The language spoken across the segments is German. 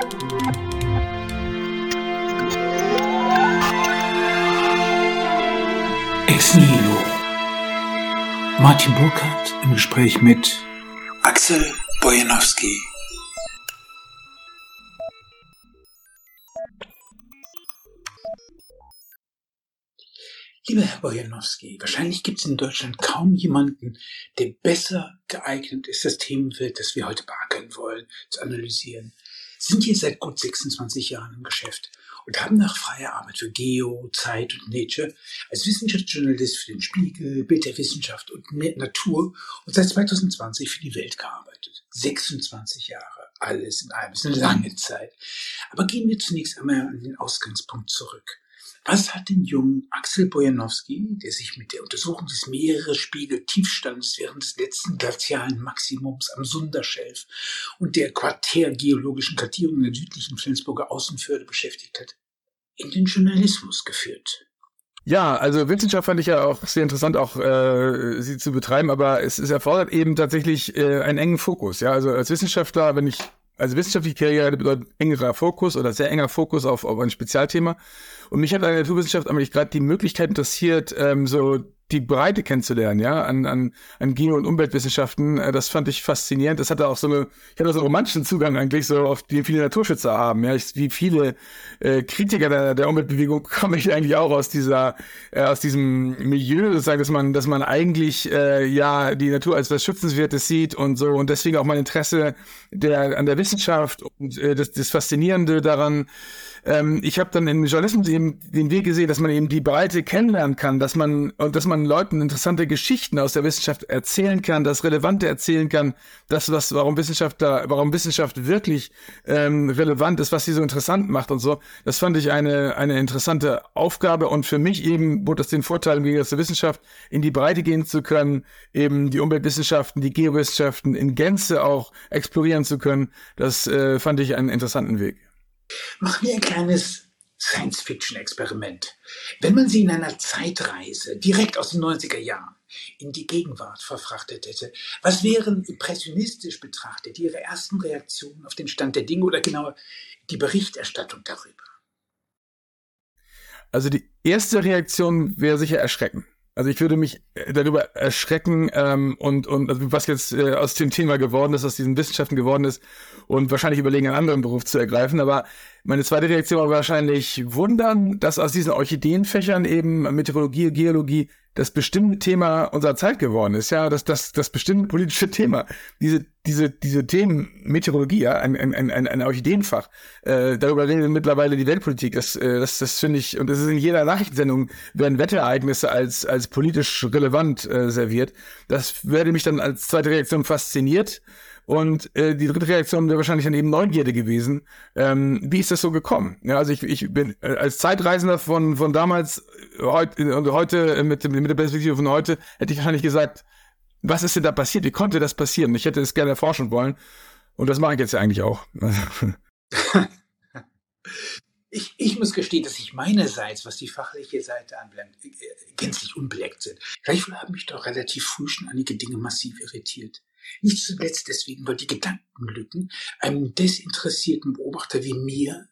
Ex Nihilo. Martin Burkhardt im Gespräch mit Axel Bojanowski. Lieber Herr Bojanowski, wahrscheinlich gibt es in Deutschland kaum jemanden, der besser geeignet ist, das Themenfeld, das wir heute beackern wollen, zu analysieren. Sind hier seit gut 26 Jahren im Geschäft und haben nach freier Arbeit für Geo, Zeit und Nature als Wissenschaftsjournalist für den Spiegel, Bild der Wissenschaft und Natur und seit 2020 für die Welt gearbeitet. 26 Jahre, alles in allem, ist eine lange Zeit. Aber gehen wir zunächst einmal an den Ausgangspunkt zurück. Was hat den jungen Axel Bojanowski, der sich mit der Untersuchung des Meeresspiegel-Tiefstands während des letzten glazialen Maximums am Sunderschelf und der quartärgeologischen Kartierung der südlichen Flensburger Außenförde beschäftigt hat, in den Journalismus geführt? Ja, also Wissenschaft fand ich ja auch sehr interessant, auch äh, sie zu betreiben, aber es, es erfordert eben tatsächlich äh, einen engen Fokus. Ja, also als Wissenschaftler, wenn ich also wissenschaftliche Karriere bedeutet engerer Fokus oder sehr enger Fokus auf, auf ein Spezialthema. Und mich hat an der Naturwissenschaft eigentlich gerade die Möglichkeit interessiert, ähm, so die Breite kennenzulernen, ja, an, an, an Geo- und Umweltwissenschaften. Äh, das fand ich faszinierend. Das hatte auch so eine, ich hatte so einen romantischen Zugang eigentlich, so auf die viele Naturschützer haben, ja. Ich, wie viele äh, Kritiker der, der Umweltbewegung komme ich eigentlich auch aus dieser, äh, aus diesem Milieu, sozusagen, dass man, dass man eigentlich äh, ja die Natur als was Schützenswertes sieht und so und deswegen auch mein Interesse der an der Wissenschaft und äh, das, das Faszinierende daran ähm, ich habe dann im Journalismus eben den Weg gesehen, dass man eben die Breite kennenlernen kann, dass man und dass man Leuten interessante Geschichten aus der Wissenschaft erzählen kann, das Relevante erzählen kann, das was warum Wissenschaft da, warum Wissenschaft wirklich ähm, relevant ist, was sie so interessant macht und so. Das fand ich eine eine interessante Aufgabe und für mich eben bot das den Vorteil im Gegensatz zur Wissenschaft in die Breite gehen zu können, eben die Umweltwissenschaften, die Geowissenschaften in Gänze auch explorieren zu können. Das äh, fand ich einen interessanten Weg. Machen wir ein kleines Science-Fiction-Experiment. Wenn man sie in einer Zeitreise direkt aus den 90er Jahren in die Gegenwart verfrachtet hätte, was wären impressionistisch betrachtet Ihre ersten Reaktionen auf den Stand der Dinge oder genauer die Berichterstattung darüber? Also die erste Reaktion wäre sicher erschrecken. Also ich würde mich äh, darüber erschrecken ähm, und und also was jetzt äh, aus dem Thema geworden ist, aus diesen Wissenschaften geworden ist und wahrscheinlich überlegen, einen anderen Beruf zu ergreifen. Aber meine zweite Reaktion war wahrscheinlich wundern, dass aus diesen Orchideenfächern eben Meteorologie, Geologie das bestimmte Thema unserer Zeit geworden ist, ja, das, das, das bestimmte politische Thema. Diese, diese, diese Themen, Meteorologie, ja, ein, ein, ein, ein Orchideenfach, äh, darüber redet mittlerweile die Weltpolitik. Das, äh, das, das finde ich, und das ist in jeder Nachrichtensendung werden Wetterereignisse als, als politisch relevant äh, serviert. Das werde mich dann als zweite Reaktion fasziniert. Und äh, die dritte Reaktion wäre wahrscheinlich dann eben Neugierde gewesen. Ähm, wie ist das so gekommen? Ja, also ich, ich bin äh, als Zeitreisender von, von damals heute und heute äh, mit, mit der Perspektive von heute hätte ich wahrscheinlich gesagt, was ist denn da passiert? Wie konnte das passieren? Ich hätte es gerne erforschen wollen. Und das mache ich jetzt ja eigentlich auch. Ich, ich muss gestehen, dass ich meinerseits, was die fachliche Seite anbelangt, gänzlich unbeleckt sind. Gleichwohl haben mich doch relativ früh schon einige Dinge massiv irritiert. Nicht zuletzt deswegen, weil die Gedankenlücken einem desinteressierten Beobachter wie mir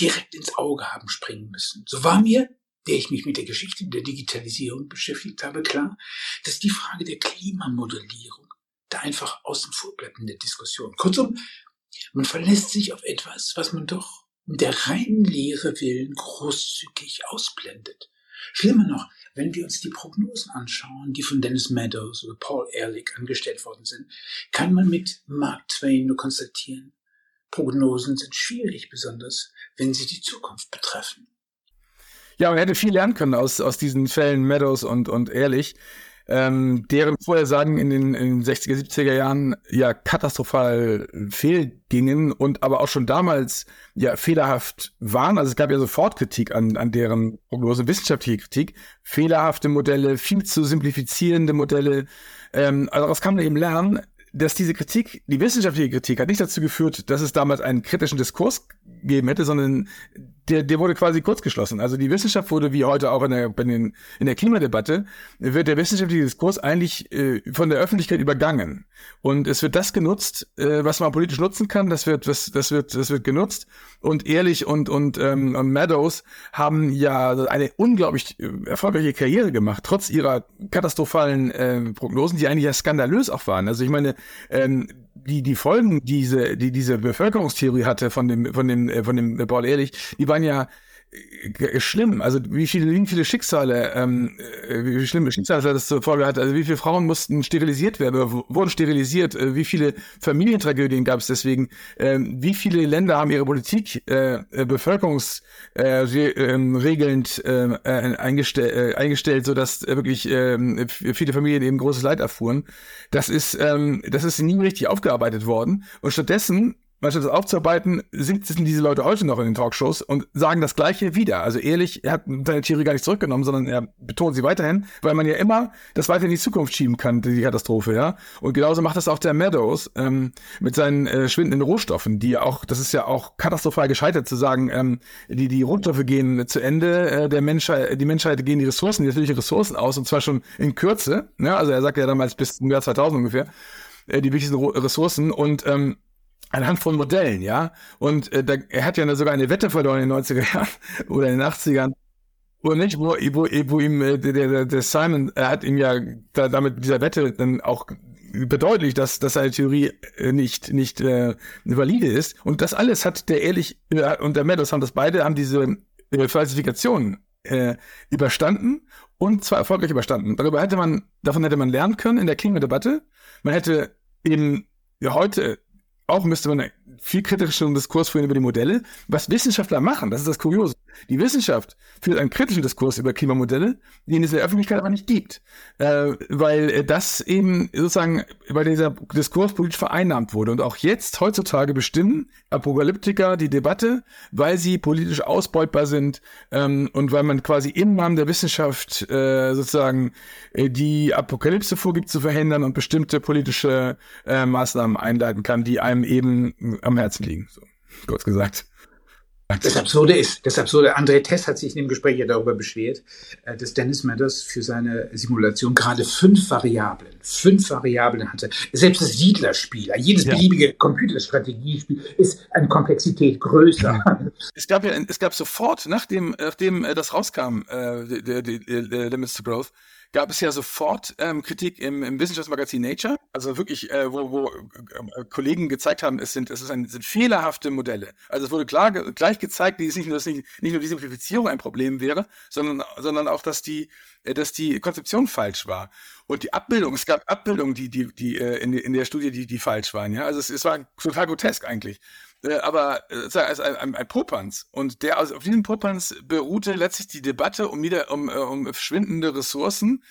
direkt ins Auge haben springen müssen. So war mir, der ich mich mit der Geschichte der Digitalisierung beschäftigt habe, klar, dass die Frage der Klimamodellierung da einfach außen vor bleibt in der Diskussion. Kurzum, man verlässt sich auf etwas, was man doch um der reinen Lehre willen großzügig ausblendet. Schlimmer noch, wenn wir uns die Prognosen anschauen, die von Dennis Meadows oder Paul Ehrlich angestellt worden sind, kann man mit Mark Twain nur konstatieren, Prognosen sind schwierig, besonders wenn sie die Zukunft betreffen. Ja, man hätte viel lernen können aus, aus diesen Fällen Meadows und, und Ehrlich ähm, deren Vorhersagen in den, in den 60er, 70er Jahren ja katastrophal fehlgingen und aber auch schon damals ja fehlerhaft waren. Also es gab ja sofort Kritik an, an deren Prognose, wissenschaftliche Kritik, fehlerhafte Modelle, viel zu simplifizierende Modelle. Ähm, also daraus kann man eben lernen, dass diese Kritik, die wissenschaftliche Kritik, hat nicht dazu geführt, dass es damals einen kritischen Diskurs gegeben hätte, sondern der, der wurde quasi kurzgeschlossen. Also die Wissenschaft wurde, wie heute auch in der, in, den, in der Klimadebatte, wird der wissenschaftliche Diskurs eigentlich äh, von der Öffentlichkeit übergangen. Und es wird das genutzt, äh, was man politisch nutzen kann, das wird, das, das wird, das wird genutzt. Und Ehrlich und, und, ähm, und Meadows haben ja eine unglaublich äh, erfolgreiche Karriere gemacht, trotz ihrer katastrophalen äh, Prognosen, die eigentlich ja skandalös auch waren. Also ich meine, ähm, die die Folgen diese die diese Bevölkerungstheorie hatte von dem von dem äh, von dem Paul Ehrlich, die waren ja äh, schlimm. Also wie viele, wie viele Schicksale, ähm, äh, wie schlimme Schicksale das zur Folge hat. Also wie viele Frauen mussten sterilisiert werden oder wurden sterilisiert. Äh, wie viele Familientragödien gab es deswegen. Ähm, wie viele Länder haben ihre Politik äh, bevölkerungsregelnd äh, äh, äh, eingestell, äh, eingestellt, so dass äh, wirklich äh, viele Familien eben großes Leid erfuhren. Das ist ähm, das ist nie richtig aufgearbeitet worden. Und stattdessen anstatt das aufzuarbeiten, sitzen diese Leute heute noch in den Talkshows und sagen das Gleiche wieder. Also ehrlich, er hat seine Theorie gar nicht zurückgenommen, sondern er betont sie weiterhin, weil man ja immer das weiter in die Zukunft schieben kann, die Katastrophe, ja. Und genauso macht das auch der Meadows ähm, mit seinen äh, schwindenden Rohstoffen, die auch, das ist ja auch katastrophal gescheitert zu sagen, ähm, die, die Rohstoffe gehen zu Ende, äh, der Menschheit, die Menschheit gehen die Ressourcen, die natürlichen Ressourcen aus, und zwar schon in Kürze, ne? Also er sagt ja damals bis zum Jahr 2000 ungefähr, äh, die wichtigsten Ressourcen und ähm, anhand von Modellen, ja. Und äh, da, er hat ja sogar eine Wette verloren in den 90er Jahren oder in den 80ern. Oder nicht, wo, wo, wo ihm äh, der, der, der Simon, er hat ihm ja da, damit dieser Wette dann auch bedeutlich, dass, dass seine Theorie äh, nicht, nicht äh, valide ist. Und das alles hat der ehrlich, äh, und der Meadows haben das beide, haben diese äh, Falsifikationen äh, überstanden und zwar erfolgreich überstanden. Darüber hätte man, davon hätte man lernen können in der Klimadebatte. Man hätte eben ja, heute auch müsste man viel kritischeren Diskurs führen über die Modelle. Was Wissenschaftler machen, das ist das Kuriose. Die Wissenschaft führt einen kritischen Diskurs über Klimamodelle, den es in der Öffentlichkeit aber nicht gibt. Äh, weil das eben sozusagen, weil dieser Diskurs politisch vereinnahmt wurde. Und auch jetzt, heutzutage, bestimmen Apokalyptiker die Debatte, weil sie politisch ausbeutbar sind ähm, und weil man quasi im Namen der Wissenschaft äh, sozusagen äh, die Apokalypse vorgibt zu verhindern und bestimmte politische äh, Maßnahmen einleiten kann, die einem eben am Herzen liegen. So, kurz gesagt. Das Absurde ist, das Absurde, André Tess hat sich in dem Gespräch ja darüber beschwert, äh, dass Dennis Mathers für seine Simulation gerade fünf Variablen, fünf Variablen hatte. Selbst das Siedlerspiel, jedes ja. beliebige Computerstrategiespiel ist an Komplexität größer. Es gab ja, es gab sofort, nachdem, nachdem äh, das rauskam, äh, der, der, der Limits to Growth, gab es ja sofort ähm, Kritik im, im Wissenschaftsmagazin Nature, also wirklich, äh, wo, wo äh, Kollegen gezeigt haben, es sind, es ist ein, sind fehlerhafte Modelle. Also es wurde klar gleich gezeigt, dass nicht nur, dass nicht, nicht nur die Simplifizierung ein Problem wäre, sondern, sondern auch, dass die, äh, dass die Konzeption falsch war. Und die Abbildung, es gab Abbildungen, die, die, die äh, in, in der Studie, die, die falsch waren. Ja, also es, es war total grotesk eigentlich. Äh, aber äh, als ein, ein, ein Popanz. Und der also auf diesem Popanz beruhte letztlich die Debatte um wieder um, äh, um verschwindende Ressourcen,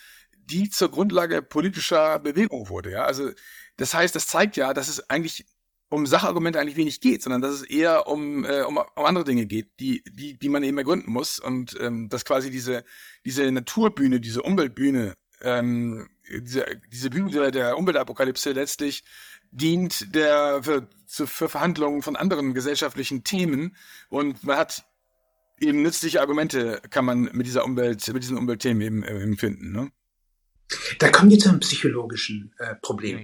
die zur Grundlage politischer Bewegung wurde. Ja, also das heißt, das zeigt ja, dass es eigentlich um Sachargumente eigentlich wenig geht, sondern dass es eher um, äh, um, um andere Dinge geht, die, die, die man eben ergründen muss. Und ähm, dass quasi diese, diese Naturbühne, diese Umweltbühne, ähm, diese, diese Bühne der Umweltapokalypse letztlich dient der für, für Verhandlungen von anderen gesellschaftlichen Themen und man hat eben nützliche Argumente kann man mit dieser Umwelt, mit diesen Umweltthemen eben, äh, eben finden. Ne? Da kommen wir zu einem psychologischen äh, Problem.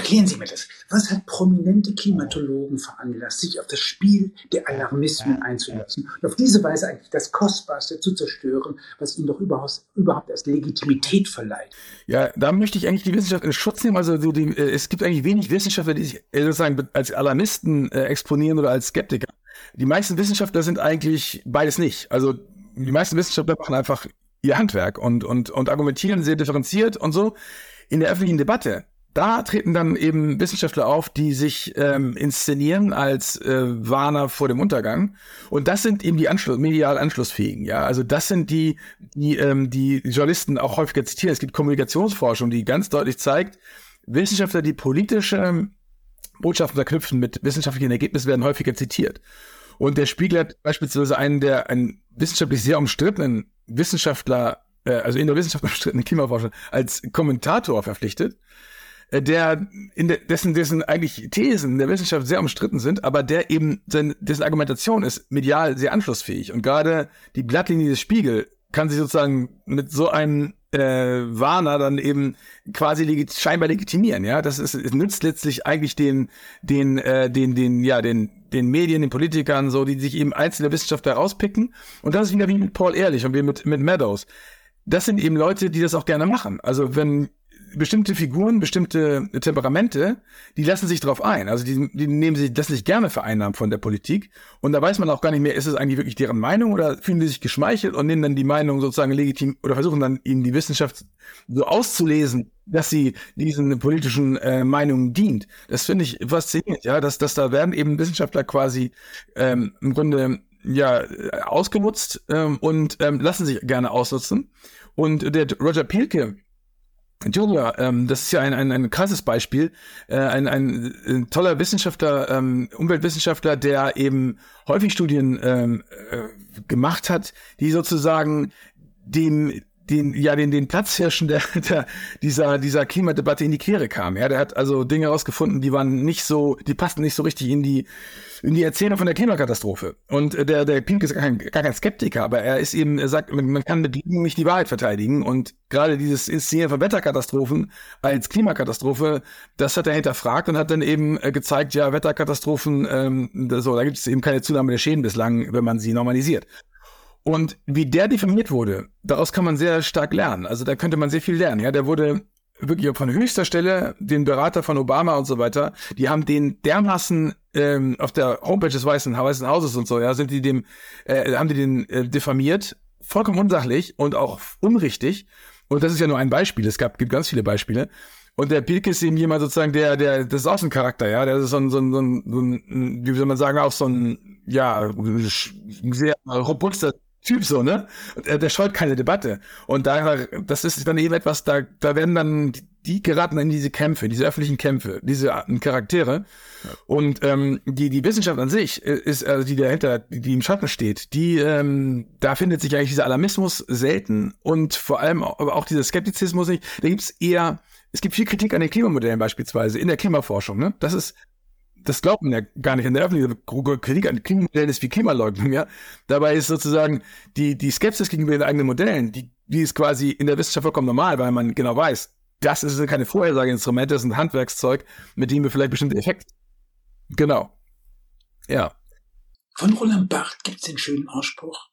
Erklären Sie mir das. Was hat prominente Klimatologen veranlasst, sich auf das Spiel der Alarmismen einzulassen und auf diese Weise eigentlich das Kostbarste zu zerstören, was ihnen doch überhaupt, überhaupt erst Legitimität verleiht? Ja, da möchte ich eigentlich die Wissenschaft in Schutz nehmen. Also die, äh, es gibt eigentlich wenig Wissenschaftler, die sich äh, sozusagen als Alarmisten äh, exponieren oder als Skeptiker. Die meisten Wissenschaftler sind eigentlich beides nicht. Also die meisten Wissenschaftler machen einfach ihr Handwerk und, und, und argumentieren sehr differenziert und so. In der öffentlichen Debatte da treten dann eben Wissenschaftler auf, die sich ähm, inszenieren als äh, Warner vor dem Untergang. Und das sind eben die Anschluss, medial anschlussfähigen. Ja, also das sind die, die ähm, die Journalisten auch häufiger zitieren. Es gibt Kommunikationsforschung, die ganz deutlich zeigt, Wissenschaftler, die politische Botschaften verknüpfen mit wissenschaftlichen Ergebnissen, werden häufiger zitiert. Und der Spiegel hat beispielsweise einen der einen wissenschaftlich sehr umstrittenen Wissenschaftler, äh, also in der Wissenschaft umstrittenen Klimaforscher, als Kommentator verpflichtet der in de, dessen dessen eigentlich Thesen der Wissenschaft sehr umstritten sind, aber der eben sein, dessen Argumentation ist medial sehr anschlussfähig und gerade die Blattlinie des Spiegel kann sich sozusagen mit so einem äh, Warner dann eben quasi legit scheinbar legitimieren, ja. Das ist, es nützt letztlich eigentlich den, den, äh, den, den, ja, den, den Medien, den Politikern, so, die sich eben einzelne Wissenschaftler rauspicken. Und das ist wieder wie mit Paul Ehrlich und wie mit, mit Meadows. Das sind eben Leute, die das auch gerne machen. Also wenn bestimmte Figuren, bestimmte Temperamente, die lassen sich drauf ein. Also die, die nehmen sich das nicht gerne vereinnahmen von der Politik. Und da weiß man auch gar nicht mehr, ist es eigentlich wirklich deren Meinung oder fühlen die sich geschmeichelt und nehmen dann die Meinung sozusagen legitim oder versuchen dann ihnen die Wissenschaft so auszulesen, dass sie diesen politischen äh, Meinungen dient. Das finde ich faszinierend, ja, dass, dass da werden eben Wissenschaftler quasi ähm, im Grunde ja ausgenutzt ähm, und ähm, lassen sich gerne ausnutzen. Und der Roger Pielke, Julia, ähm, das ist ja ein, ein, ein krasses Beispiel. Äh, ein, ein, ein toller Wissenschaftler, ähm, Umweltwissenschaftler, der eben häufig Studien ähm, äh, gemacht hat, die sozusagen dem den, ja, den, den Platzhirschen der, der, dieser, dieser Klimadebatte in die Quere kam. Ja, der hat also Dinge herausgefunden, die waren nicht so, die passten nicht so richtig in die, in die Erzählung von der Klimakatastrophe. Und äh, der, der Pink ist gar kein, gar kein Skeptiker, aber er ist eben, er sagt, man kann mit Lügen nicht die Wahrheit verteidigen. Und gerade dieses Inszenieren von Wetterkatastrophen als Klimakatastrophe, das hat er hinterfragt und hat dann eben äh, gezeigt, ja, Wetterkatastrophen, ähm, so, da gibt es eben keine Zunahme der Schäden bislang, wenn man sie normalisiert. Und wie der diffamiert wurde, daraus kann man sehr stark lernen. Also da könnte man sehr viel lernen. Ja, der wurde wirklich von höchster Stelle, den Berater von Obama und so weiter, die haben den dermaßen ähm, auf der Homepage des Weißen, Weißen Hauses und so, ja, sind die dem, äh, haben die den äh, diffamiert, vollkommen unsachlich und auch unrichtig. Und das ist ja nur ein Beispiel. Es gab, gibt ganz viele Beispiele. Und der Pilke ist eben jemand sozusagen, der, der, das ist auch ein Charakter, ja, der ist so ein, so ein, so ein, so ein wie soll man sagen, auch so ein, ja, sehr robuster Typ so, ne? Und der, der scheut keine Debatte. Und da, das ist dann eben etwas, da, da werden dann, die geraten in diese Kämpfe, diese öffentlichen Kämpfe, diese Charaktere. Und ähm, die, die Wissenschaft an sich ist, also die dahinter, die im Schatten steht, die, ähm, da findet sich eigentlich dieser Alarmismus selten und vor allem auch, aber auch dieser Skeptizismus nicht. Da gibt's eher, es gibt viel Kritik an den Klimamodellen beispielsweise in der Klimaforschung, ne? Das ist das glaubt man ja gar nicht in der Öffentlichkeit. Kritik an Klimamodellen ist wie Klimaleugnung, ja. Dabei ist sozusagen die, die Skepsis gegenüber den eigenen Modellen, die, die ist quasi in der Wissenschaft vollkommen normal, weil man genau weiß, das ist keine Vorhersageinstrumente, das ist ein Handwerkszeug, mit dem wir vielleicht bestimmte Effekte. Genau. Ja. Von Roland Barth gibt es den schönen Ausspruch,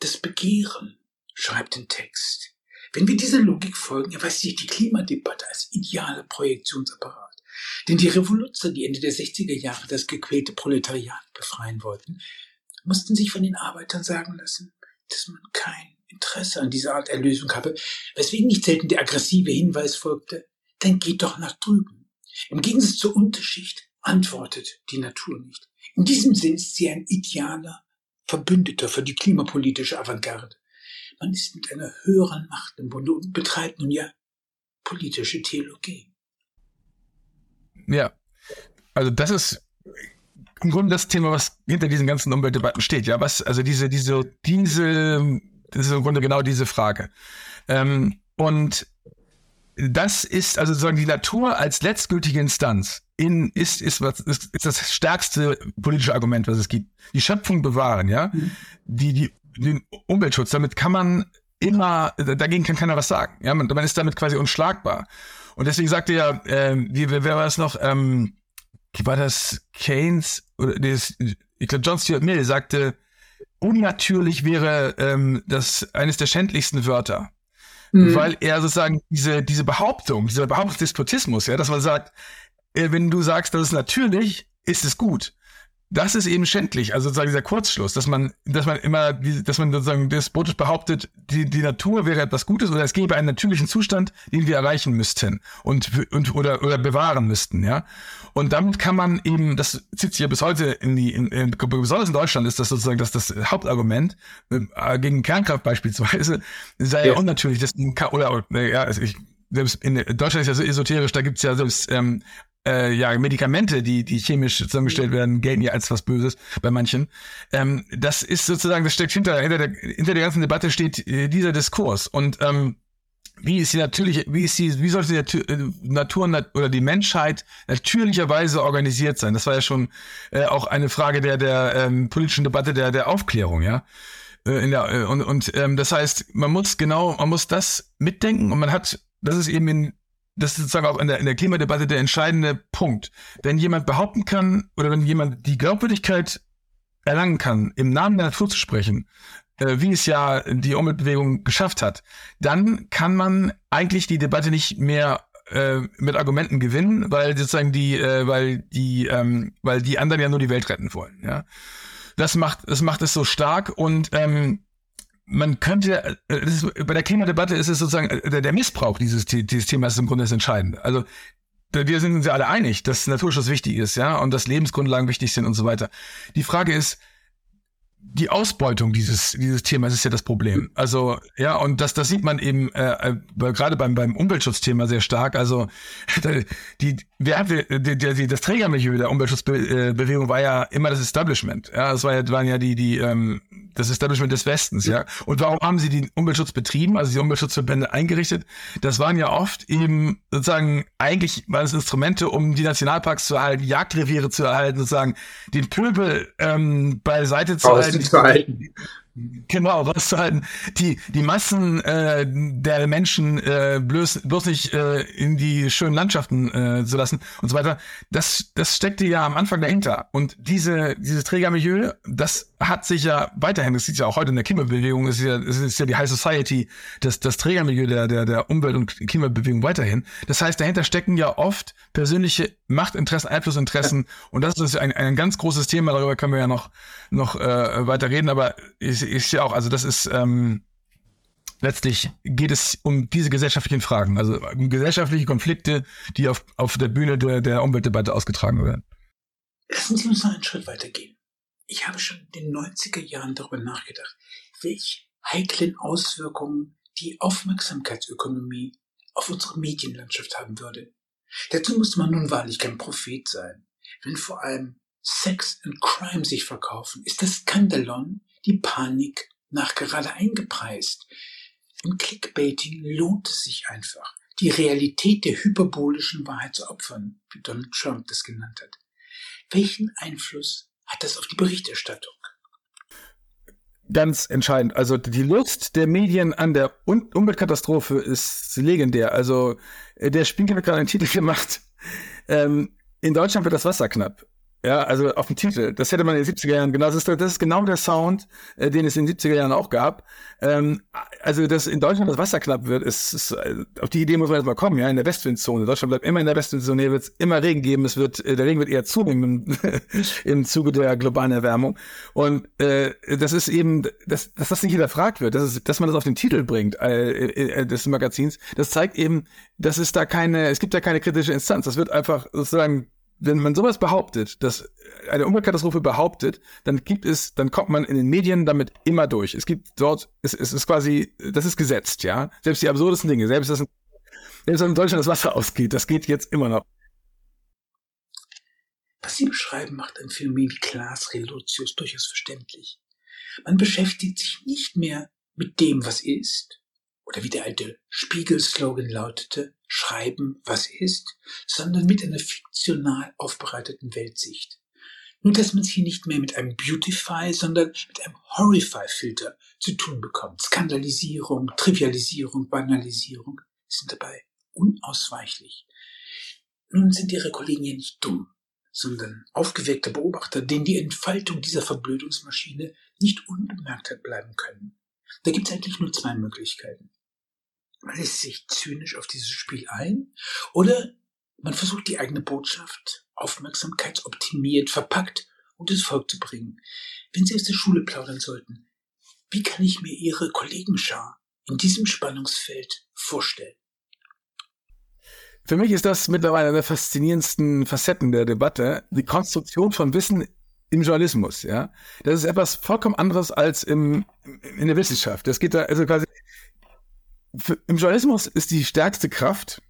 das Begehren schreibt den Text. Wenn wir dieser Logik folgen, erweist sich die Klimadebatte als idealer Projektionsapparat. Denn die Revoluzer, die Ende der 60er Jahre das gequälte Proletariat befreien wollten, mussten sich von den Arbeitern sagen lassen, dass man kein Interesse an dieser Art Erlösung habe, weswegen nicht selten der aggressive Hinweis folgte, dann geht doch nach drüben. Im Gegensatz zur Unterschicht antwortet die Natur nicht. In diesem Sinn ist sie ein idealer Verbündeter für die klimapolitische Avantgarde. Man ist mit einer höheren Macht im Bunde und betreibt nun ja politische Theologie. Ja. Also das ist im Grunde das Thema, was hinter diesen ganzen Umweltdebatten steht. Ja, was, also diese, diese, diese, das ist im Grunde genau diese Frage. Ähm, und das ist also sozusagen die Natur als letztgültige Instanz in, ist, ist, was, ist, ist das stärkste politische Argument, was es gibt. Die Schöpfung bewahren, ja. Mhm. Die, die, den Umweltschutz, damit kann man immer, dagegen kann keiner was sagen. Ja, man, man ist damit quasi unschlagbar. Und deswegen sagte ja, äh, wie, wer war das noch? Ähm, war das Keynes oder das, ich glaube John Stuart Mill sagte, unnatürlich wäre ähm, das eines der schändlichsten Wörter. Mhm. Weil er sozusagen diese, diese Behauptung, dieser Behauptungsdespotismus, ja, dass man sagt, äh, wenn du sagst, das ist natürlich, ist es gut das ist eben schändlich, also sozusagen dieser Kurzschluss, dass man, dass man immer, dass man sozusagen despotisch behauptet, die, die Natur wäre etwas Gutes oder es gäbe einen natürlichen Zustand, den wir erreichen müssten und, und oder, oder bewahren müssten, ja. Und damit kann man eben, das zieht sich ja bis heute in die, in, in, besonders in Deutschland ist das sozusagen das, das Hauptargument äh, gegen Kernkraft beispielsweise, sei ja, ja unnatürlich, das, oder, oder ja, also ich, selbst in Deutschland ist ja so esoterisch, da gibt's ja selbst ähm, äh, ja, Medikamente, die, die chemisch zusammengestellt werden, gelten ja als was Böses bei manchen. Ähm, das ist sozusagen, das steckt hinter, hinter der, hinter der ganzen Debatte steht äh, dieser Diskurs. Und ähm, wie ist die natürliche, wie ist die, wie sollte die äh, Natur oder die Menschheit natürlicherweise organisiert sein? Das war ja schon äh, auch eine Frage der der ähm, politischen Debatte der der Aufklärung, ja. Äh, in der, äh, und und ähm, das heißt, man muss genau, man muss das mitdenken und man hat, das ist eben in das ist sozusagen auch in der, in der Klimadebatte der entscheidende Punkt. Wenn jemand behaupten kann oder wenn jemand die Glaubwürdigkeit erlangen kann, im Namen der Natur zu sprechen, äh, wie es ja die Umweltbewegung geschafft hat, dann kann man eigentlich die Debatte nicht mehr äh, mit Argumenten gewinnen, weil sozusagen die, äh, weil die, ähm, weil die anderen ja nur die Welt retten wollen. Ja, das macht, das macht es so stark und ähm, man könnte, äh, ist, bei der Klimadebatte ist es sozusagen äh, der Missbrauch dieses, dieses Themas ist im Grunde das Entscheidende. Also wir sind uns ja alle einig, dass Naturschutz wichtig ist, ja, und dass Lebensgrundlagen wichtig sind und so weiter. Die Frage ist, die Ausbeutung dieses dieses Themas ist ja das Problem. Also ja, und das das sieht man eben äh, äh gerade beim beim Umweltschutzthema sehr stark. Also die wer die, die, die, das Trägermilieu der Umweltschutzbewegung war ja immer das Establishment. Ja, das war ja waren ja die die ähm, das Establishment des Westens, ja. Und warum haben sie den Umweltschutz betrieben, also die Umweltschutzverbände eingerichtet? Das waren ja oft eben sozusagen, eigentlich waren es Instrumente, um die Nationalparks zu erhalten, Jagdreviere zu erhalten, sozusagen den Pöbel ähm, beiseite zu halten. Zu halten. Genau, rauszuhalten. Die, die Massen äh, der Menschen äh, bloß, bloß nicht äh, in die schönen Landschaften äh, zu lassen und so weiter. Das, das steckte ja am Anfang dahinter. Und diese, dieses Trägermilieu, das hat sich ja weiterhin, das sieht ja auch heute in der Klimabewegung, es ist ja, es ist ja die High Society, das, das Trägermilieu der, der, der Umwelt- und Klimabewegung weiterhin. Das heißt, dahinter stecken ja oft persönliche Machtinteressen, Einflussinteressen. Und das ist ein, ein ganz großes Thema, darüber können wir ja noch, noch äh, weiter reden. Aber ich, ich sehe auch, also das ist ähm, letztlich geht es um diese gesellschaftlichen Fragen, also um gesellschaftliche Konflikte, die auf, auf der Bühne der, der Umweltdebatte ausgetragen werden. Lassen Sie uns noch einen Schritt weitergehen. Ich habe schon in den 90er Jahren darüber nachgedacht, welche heiklen Auswirkungen die Aufmerksamkeitsökonomie auf unsere Medienlandschaft haben würde. Dazu muss man nun wahrlich kein Prophet sein. Wenn vor allem Sex and Crime sich verkaufen, ist das Skandalon, die Panik nachgerade eingepreist. Im Clickbaiting lohnt es sich einfach, die Realität der hyperbolischen Wahrheit zu opfern, wie Donald Trump das genannt hat. Welchen Einfluss hat das auf die Berichterstattung? Ganz entscheidend. Also die Lust der Medien an der Un Umweltkatastrophe ist legendär. Also äh, der Spiegel hat gerade einen Titel gemacht. Ähm, in Deutschland wird das Wasser knapp. Ja, also auf dem Titel. Das hätte man in den 70er Jahren genau. Das ist, das ist genau der Sound, äh, den es in den 70er Jahren auch gab. Ähm, also, dass in Deutschland das Wasser knapp wird, ist, ist äh, auf die Idee muss man jetzt mal kommen, ja, in der Westwindzone. Deutschland bleibt immer in der Westwindzone, hier wird es immer Regen geben, es wird, äh, der Regen wird eher zunehmen im Zuge der globalen Erwärmung. Und äh, das ist eben, dass, dass das nicht hinterfragt wird, dass, es, dass man das auf den Titel bringt äh, äh, des Magazins, das zeigt eben, dass es da keine, es gibt da keine kritische Instanz. Das wird einfach sozusagen wenn man sowas behauptet, dass eine Umweltkatastrophe behauptet, dann gibt es, dann kommt man in den Medien damit immer durch. Es gibt dort, es, es ist quasi, das ist gesetzt, ja. Selbst die absurdesten Dinge, selbst das, selbst in Deutschland das Wasser ausgeht, das geht jetzt immer noch. Was Sie beschreiben, macht ein Phänomen wie Klaas Reduzius durchaus verständlich. Man beschäftigt sich nicht mehr mit dem, was ist, oder wie der alte Spiegel-Slogan lautete, schreiben, was ist, sondern mit einer fiktional aufbereiteten Weltsicht. Nur dass man es hier nicht mehr mit einem Beautify, sondern mit einem Horrify-Filter zu tun bekommt. Skandalisierung, Trivialisierung, Banalisierung sind dabei unausweichlich. Nun sind Ihre Kollegen ja nicht dumm, sondern aufgeweckte Beobachter, denen die Entfaltung dieser Verblödungsmaschine nicht unbemerkt hat bleiben können. Da gibt es eigentlich nur zwei Möglichkeiten. Man lässt sich zynisch auf dieses Spiel ein oder man versucht die eigene Botschaft aufmerksamkeitsoptimiert, verpackt und ins Volk zu bringen. Wenn Sie aus der Schule plaudern sollten, wie kann ich mir Ihre Kollegenschar in diesem Spannungsfeld vorstellen? Für mich ist das mittlerweile eine der faszinierendsten Facetten der Debatte, die Konstruktion von Wissen im Journalismus, ja. Das ist etwas vollkommen anderes als im, in der Wissenschaft. Das geht da, also quasi, für, im Journalismus ist die stärkste Kraft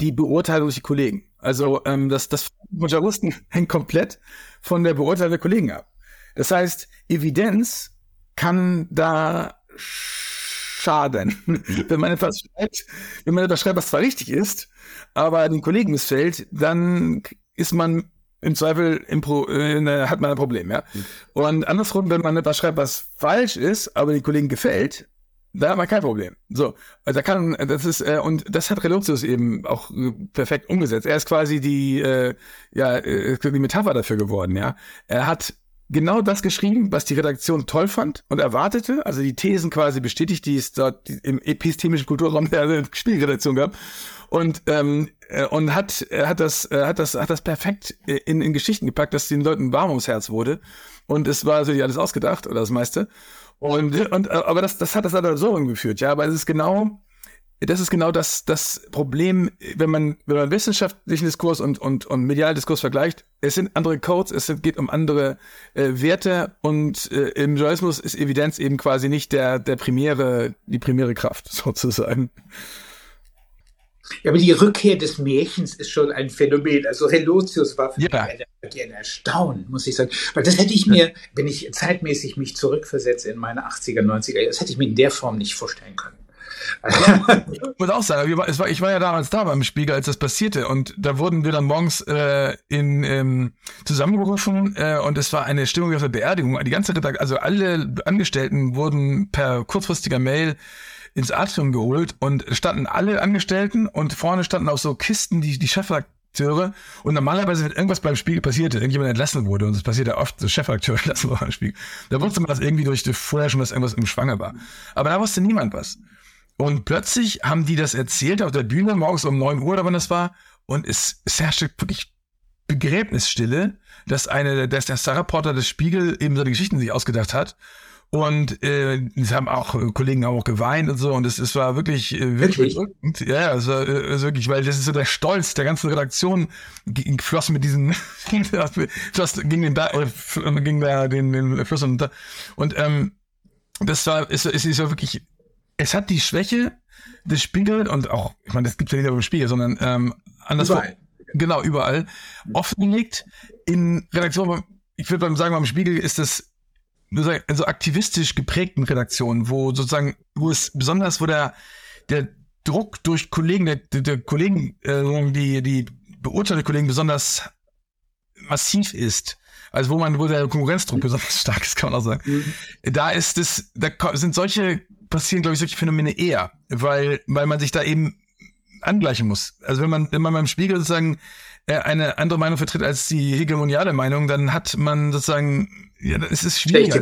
die Beurteilung durch die Kollegen. Also ähm, das, das von Journalisten hängt komplett von der Beurteilung der Kollegen ab. Das heißt, Evidenz kann da schaden. wenn man etwas schreibt, wenn man etwas schreibt, was zwar richtig ist, aber den Kollegen missfällt, dann ist man im Zweifel im Pro, äh, hat man ein Problem, ja. Mhm. Und andersrum, wenn man etwas schreibt, was falsch ist, aber den Kollegen gefällt, da hat man kein Problem. So, also da kann, das ist, äh, und das hat Relotius eben auch äh, perfekt umgesetzt. Er ist quasi die, äh, ja, äh, die Metapher dafür geworden, ja. Er hat genau das geschrieben, was die Redaktion toll fand und erwartete, also die Thesen quasi bestätigt, die es dort im epistemischen Kulturraum der Spielredaktion gab. Und ähm, äh, und hat hat das hat das hat das perfekt in, in Geschichten gepackt, dass den Leuten warm ums Herz wurde. Und es war natürlich alles ausgedacht oder das meiste. Und, und aber das, das hat das halt so umgeführt, ja. Aber es ist genau, das ist genau das, das Problem, wenn man, wenn man wissenschaftlichen Diskurs und, und, und medialen Diskurs vergleicht. Es sind andere Codes, es geht um andere äh, Werte und äh, im Journalismus ist Evidenz eben quasi nicht der, der primäre, die primäre Kraft sozusagen. Ja, aber die Rückkehr des Märchens ist schon ein Phänomen. Also Relotius war für ja. mich ein Erstaunen, muss ich sagen. Weil das hätte ich mir, wenn ich zeitmäßig mich zurückversetze in meine 80er, 90er, das hätte ich mir in der Form nicht vorstellen können. Ich muss auch sagen, ich war, ja damals da beim Spiegel, als das passierte und da wurden wir dann morgens äh, in ähm, zusammengerufen äh, und es war eine Stimmung auf der Beerdigung. Die ganze Redaktion, also alle Angestellten wurden per kurzfristiger Mail ins Atrium geholt und standen alle Angestellten und vorne standen auch so Kisten, die, die Chefredakteure. Und normalerweise, wenn irgendwas beim Spiegel passierte, irgendjemand entlassen wurde, und das passiert ja oft, so Chefredakteur entlassen wurde beim Spiegel, da wusste man das irgendwie durch vorher schon, dass irgendwas im Schwanger war. Aber da wusste niemand was. Und plötzlich haben die das erzählt auf der Bühne, morgens um neun Uhr oder wann das war, und es, es herrschte wirklich Begräbnisstille, dass eine, dass der Star-Reporter des Spiegel eben so die Geschichten sich ausgedacht hat. Und äh, es haben auch äh, Kollegen auch geweint und so. Und es, es war wirklich, äh, wirklich, wirklich? Ja, es war äh, wirklich, weil das ist so der Stolz der ganzen Redaktion. Floss mit diesen, floss gegen den, oder gegen der, den, den Fluss und, und ähm, das war, es, es ist ja wirklich, es hat die Schwäche des Spiegel und auch, ich meine, das gibt's ja nicht nur im Spiegel, sondern ähm, anderswo, überall. genau, überall, offengelegt in Redaktionen, ich würde mal sagen, beim Spiegel ist das so aktivistisch geprägten Redaktionen, wo sozusagen, wo es besonders, wo der, der Druck durch Kollegen, der, der Kollegen, äh, die, die beurteilte Kollegen besonders massiv ist. Also wo man, wo der Konkurrenzdruck besonders stark ist, kann man auch sagen. Mhm. Da ist es, da sind solche, passieren, glaube ich, solche Phänomene eher, weil, weil man sich da eben angleichen muss. Also wenn man, wenn man beim Spiegel sozusagen äh, eine andere Meinung vertritt als die hegemoniale Meinung, dann hat man sozusagen ja, es ist schwierig.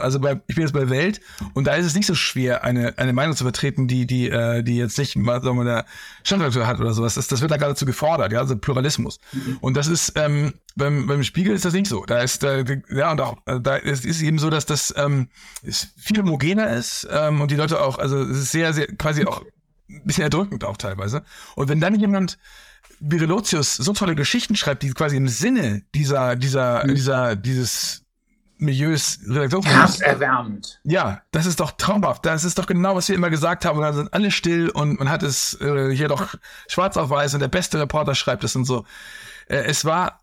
Also bei, ich bin jetzt bei Welt und da ist es nicht so schwer, eine, eine Meinung zu vertreten, die, die, äh, die jetzt nicht mal, sagen wir, der Standredakteur hat oder sowas. Das, das wird da geradezu gefordert, ja, also Pluralismus. Mhm. Und das ist, ähm, beim, beim Spiegel ist das nicht so. Da ist, da, ja, und auch, äh, da ist, ist eben so, dass das ähm, ist viel homogener ist ähm, und die Leute auch, also es ist sehr, sehr, quasi auch ein bisschen erdrückend auch teilweise. Und wenn dann jemand wie Relotius so tolle Geschichten schreibt, die quasi im Sinne dieser, dieser, mhm. dieser, dieses Milieus Herzerwärmend. Ja, das ist doch traumhaft. Das ist doch genau, was wir immer gesagt haben. Und dann sind alle still und man hat es äh, hier doch schwarz auf weiß und der beste Reporter schreibt es und so. Äh, es war,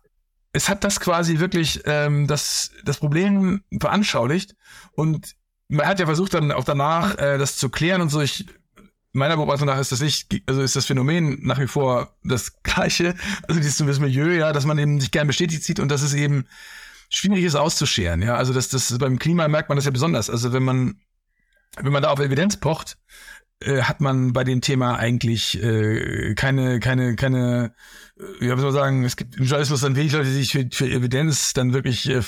es hat das quasi wirklich ähm, das, das Problem veranschaulicht und man hat ja versucht dann auch danach äh, das zu klären und so. Ich meiner Beobachtung nach ist das nicht, also ist das Phänomen nach wie vor das gleiche, also dieses Milieu, ja, dass man eben sich gern bestätigt sieht und das ist eben schwierig ist auszuscheren. Ja, also das, das beim Klima merkt man das ja besonders. Also wenn man, wenn man da auf Evidenz pocht, äh, hat man bei dem Thema eigentlich äh, keine, keine, keine, äh, ja, wie soll man sagen, es gibt im Journalismus dann wenig Leute, die sich für, für Evidenz dann wirklich äh,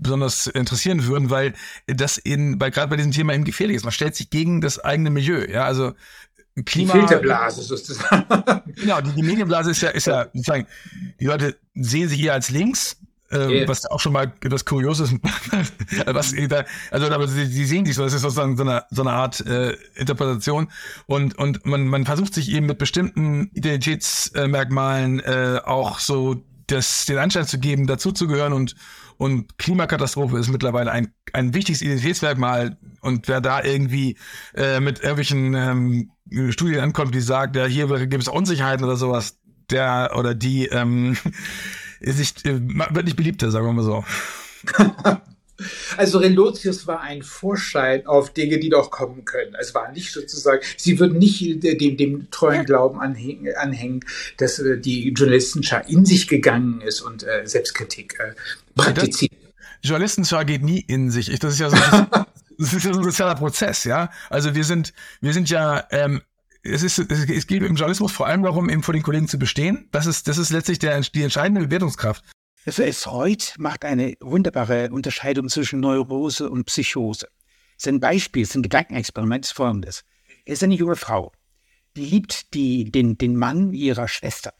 besonders interessieren würden, weil das in, bei gerade bei diesem Thema eben gefährlich ist. Man stellt sich gegen das eigene Milieu. Ja, also Klima. Die Filterblase sozusagen. genau, die, die Medienblase ist ja, ist ja sozusagen, die Leute sehen sich hier als links ähm, yeah. Was auch schon mal etwas Kurioses was also aber sie, sie sehen sich so, das ist sozusagen so eine, so eine Art äh, Interpretation. Und und man man versucht sich eben mit bestimmten Identitätsmerkmalen äh, auch so das den Anschein zu geben, dazuzugehören. Und und Klimakatastrophe ist mittlerweile ein ein wichtiges Identitätsmerkmal. Und wer da irgendwie äh, mit irgendwelchen ähm, Studien ankommt, die sagt, ja hier gibt es Unsicherheiten oder sowas, der oder die ähm, ist nicht, äh, wird nicht beliebter, sagen wir mal so. Also Relotius war ein Vorschein auf Dinge, die doch kommen können. Es war nicht sozusagen, sie würden nicht dem, dem treuen Glauben anhängen, anhängen dass äh, die Journalistenschar in sich gegangen ist und äh, Selbstkritik äh, praktiziert. Journalistenschar geht nie in sich. Ich, das ist ja so, das ist ja so ein sozialer Prozess, ja. Also wir sind, wir sind ja ähm, es ist, es geht im Journalismus vor allem darum, eben vor den Kollegen zu bestehen. Das ist, das ist letztlich der, die entscheidende Bewertungskraft. Also Freud macht eine wunderbare Unterscheidung zwischen Neurose und Psychose. Sein Beispiel, sein Gedankenexperiment ist folgendes. Er ist eine junge Frau. Die liebt die, den, den Mann ihrer Schwester.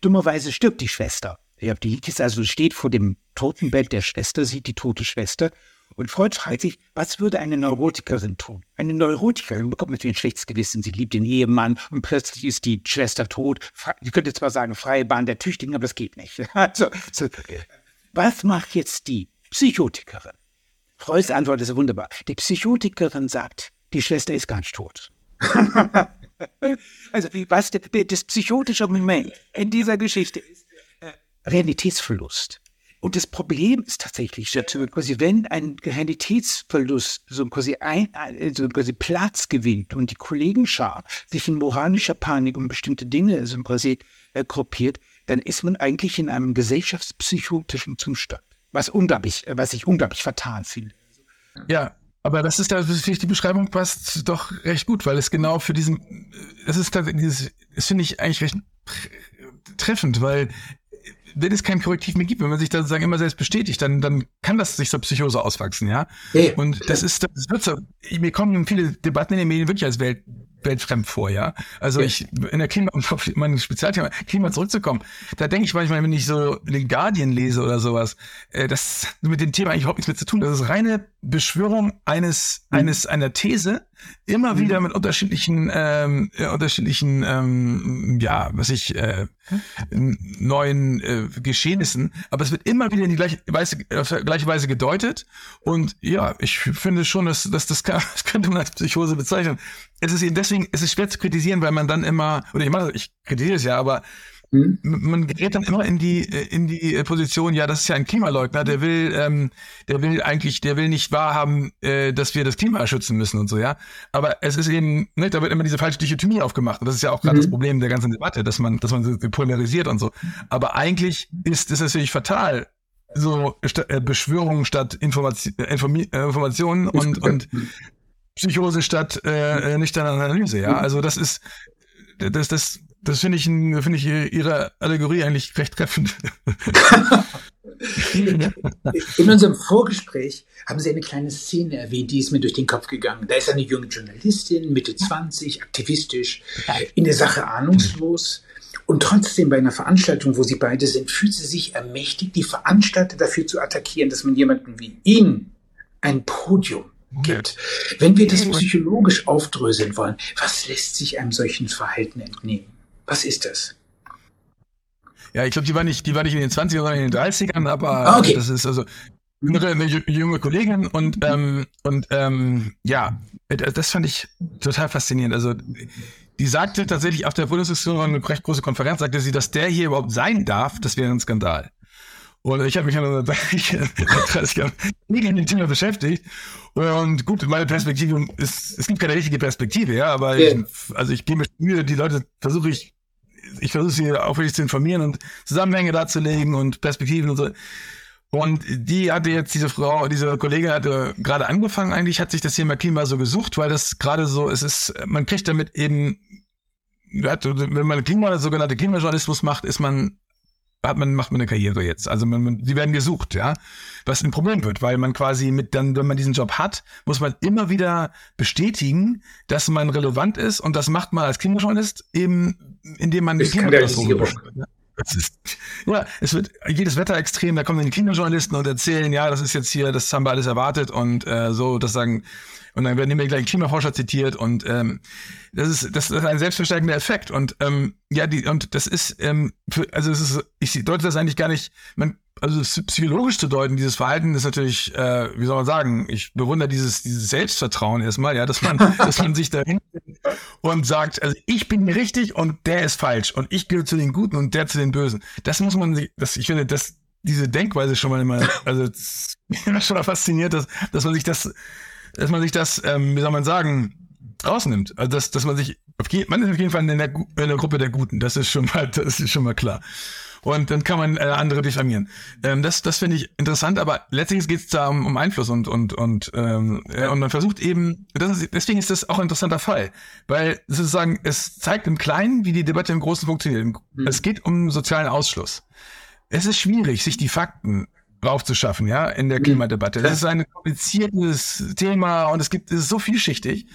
Dummerweise stirbt die Schwester. Ja, die ist also steht vor dem Totenbett der Schwester, sieht die tote Schwester und Freud fragt sich, was würde eine Neurotikerin tun? Eine Neurotikerin bekommt natürlich ein schlechtes Gewissen. Sie liebt den Ehemann und plötzlich ist die Schwester tot. Sie könnte zwar sagen, freie Bahn der Tüchtigen, aber das geht nicht. Also, so, was macht jetzt die Psychotikerin? Freuds Antwort ist wunderbar. Die Psychotikerin sagt, die Schwester ist gar nicht tot. also, was das psychotische Moment in dieser Geschichte ist, äh, Realitätsverlust. Und das Problem ist tatsächlich, quasi, wenn ein Realitätsverlust so quasi, ein, so quasi Platz gewinnt und die Kollegenschar sich in moralischer Panik um bestimmte Dinge so quasi äh, gruppiert, dann ist man eigentlich in einem gesellschaftspsychotischen Zustand. Was unglaublich, was ich unglaublich fatal finde. Ja, aber das ist da, die Beschreibung passt doch recht gut, weil es genau für diesen, das ist tatsächlich, das finde ich eigentlich recht treffend, weil wenn es kein Korrektiv mehr gibt, wenn man sich da sozusagen immer selbst bestätigt, dann, dann kann das sich zur Psychose auswachsen, ja. ja. Und das ist, das wird so, mir kommen viele Debatten in den Medien wirklich als Welt, weltfremd vor, ja. Also ich, in der Klima, auf mein Spezialthema, Klima zurückzukommen, da denke ich manchmal, wenn ich so den Guardian lese oder sowas, äh, das mit dem Thema eigentlich überhaupt nichts mehr zu tun. Das ist reine Beschwörung eines, mhm. eines, einer These, immer mhm. wieder mit unterschiedlichen, ähm, äh, unterschiedlichen, ähm, ja, was ich, äh, neuen äh, Geschehnissen, aber es wird immer wieder in die gleiche Weise, auf gleiche Weise gedeutet und ja, ich finde schon, dass, dass das, kann, das könnte man als Psychose bezeichnen. Es ist eben deswegen, es ist schwer zu kritisieren, weil man dann immer, oder ich mache, ich kritisiere es ja, aber Mhm. Man gerät dann immer in die äh, in die äh, Position, ja, das ist ja ein Klimaleugner, der will, ähm, der will eigentlich, der will nicht wahrhaben, äh, dass wir das Klima schützen müssen und so, ja. Aber es ist eben, ne, da wird immer diese falsche Dichotomie aufgemacht. Und das ist ja auch gerade mhm. das Problem der ganzen Debatte, dass man, dass man so polarisiert und so. Aber eigentlich ist es natürlich fatal, so äh, Beschwörungen statt Information, äh, äh, Informationen und, und Psychose statt äh, nüchterne Analyse, ja. Also das ist das, das, das finde ich, finde ich Ihre Allegorie eigentlich recht treffend. In unserem Vorgespräch haben Sie eine kleine Szene erwähnt, die ist mir durch den Kopf gegangen. Da ist eine junge Journalistin, Mitte 20, aktivistisch, in der Sache ahnungslos. Und trotzdem bei einer Veranstaltung, wo sie beide sind, fühlt sie sich ermächtigt, die Veranstalter dafür zu attackieren, dass man jemanden wie ihn ein Podium gibt. Wenn wir das psychologisch aufdröseln wollen, was lässt sich einem solchen Verhalten entnehmen? Was ist das? Ja, ich glaube, die war nicht, die war nicht in den 20ern, sondern in den 30ern, aber ah, okay. das ist also eine, eine junge Kollegin und ähm, und ähm, ja, das fand ich total faszinierend. Also die sagte tatsächlich auf der Bundesdiskussion eine recht große Konferenz, sagte sie, dass der hier überhaupt sein darf, das wäre ein Skandal. Und ich habe mich an 30 Jahren nie mit dem Thema beschäftigt. Und gut, meine Perspektive ist, es gibt keine richtige Perspektive, ja, aber yeah. ich, also ich gebe mir Mühe, die Leute versuche ich ich versuche sie aufwendig zu informieren und Zusammenhänge darzulegen und Perspektiven und so. Und die hatte jetzt, diese Frau, diese Kollegin hatte gerade angefangen, eigentlich hat sich das Thema Klima so gesucht, weil das gerade so, es ist, man kriegt damit eben, wenn man Klima, sogenannte Klimajournalismus macht, ist man hat man, macht man eine Karriere jetzt. Also man, man, die werden gesucht, ja. Was ein Problem wird, weil man quasi mit dann, wenn man diesen Job hat, muss man immer wieder bestätigen, dass man relevant ist und das macht man als Klimajournalist eben, indem man die Klimakatastrophe es ist, ja, es wird jedes Wetter extrem, da kommen dann die Klimajournalisten und erzählen, ja, das ist jetzt hier, das haben wir alles erwartet und äh, so, das sagen, und dann werden immer gleich Klimaforscher zitiert und ähm, das ist das ist ein selbstverstärkender Effekt und ähm, ja die und das ist ähm, für, also es ist ich deute das eigentlich gar nicht man also psychologisch zu deuten dieses Verhalten ist natürlich äh, wie soll man sagen ich bewundere dieses dieses Selbstvertrauen erstmal ja dass man dass man sich da und sagt also ich bin richtig und der ist falsch und ich gehöre zu den Guten und der zu den Bösen. Das muss man sich das ich finde das diese Denkweise schon mal immer, also schon fasziniert, dass, dass man sich das, dass man sich das, ähm, wie soll man sagen, rausnimmt. Also dass, dass man sich, man ist auf jeden Fall in der, in der Gruppe der Guten, das ist schon mal, das ist schon mal klar. Und dann kann man äh, andere diffamieren. Ähm, das das finde ich interessant, aber letztlich geht es da um, um Einfluss und und und ähm, ja. und man versucht eben, das ist, deswegen ist das auch ein interessanter Fall, weil sozusagen es zeigt im Kleinen, wie die Debatte im Großen funktioniert. Mhm. Es geht um sozialen Ausschluss es ist schwierig, sich die Fakten raufzuschaffen, ja, in der Klimadebatte. Das ist ein kompliziertes Thema und es gibt, es ist so vielschichtig.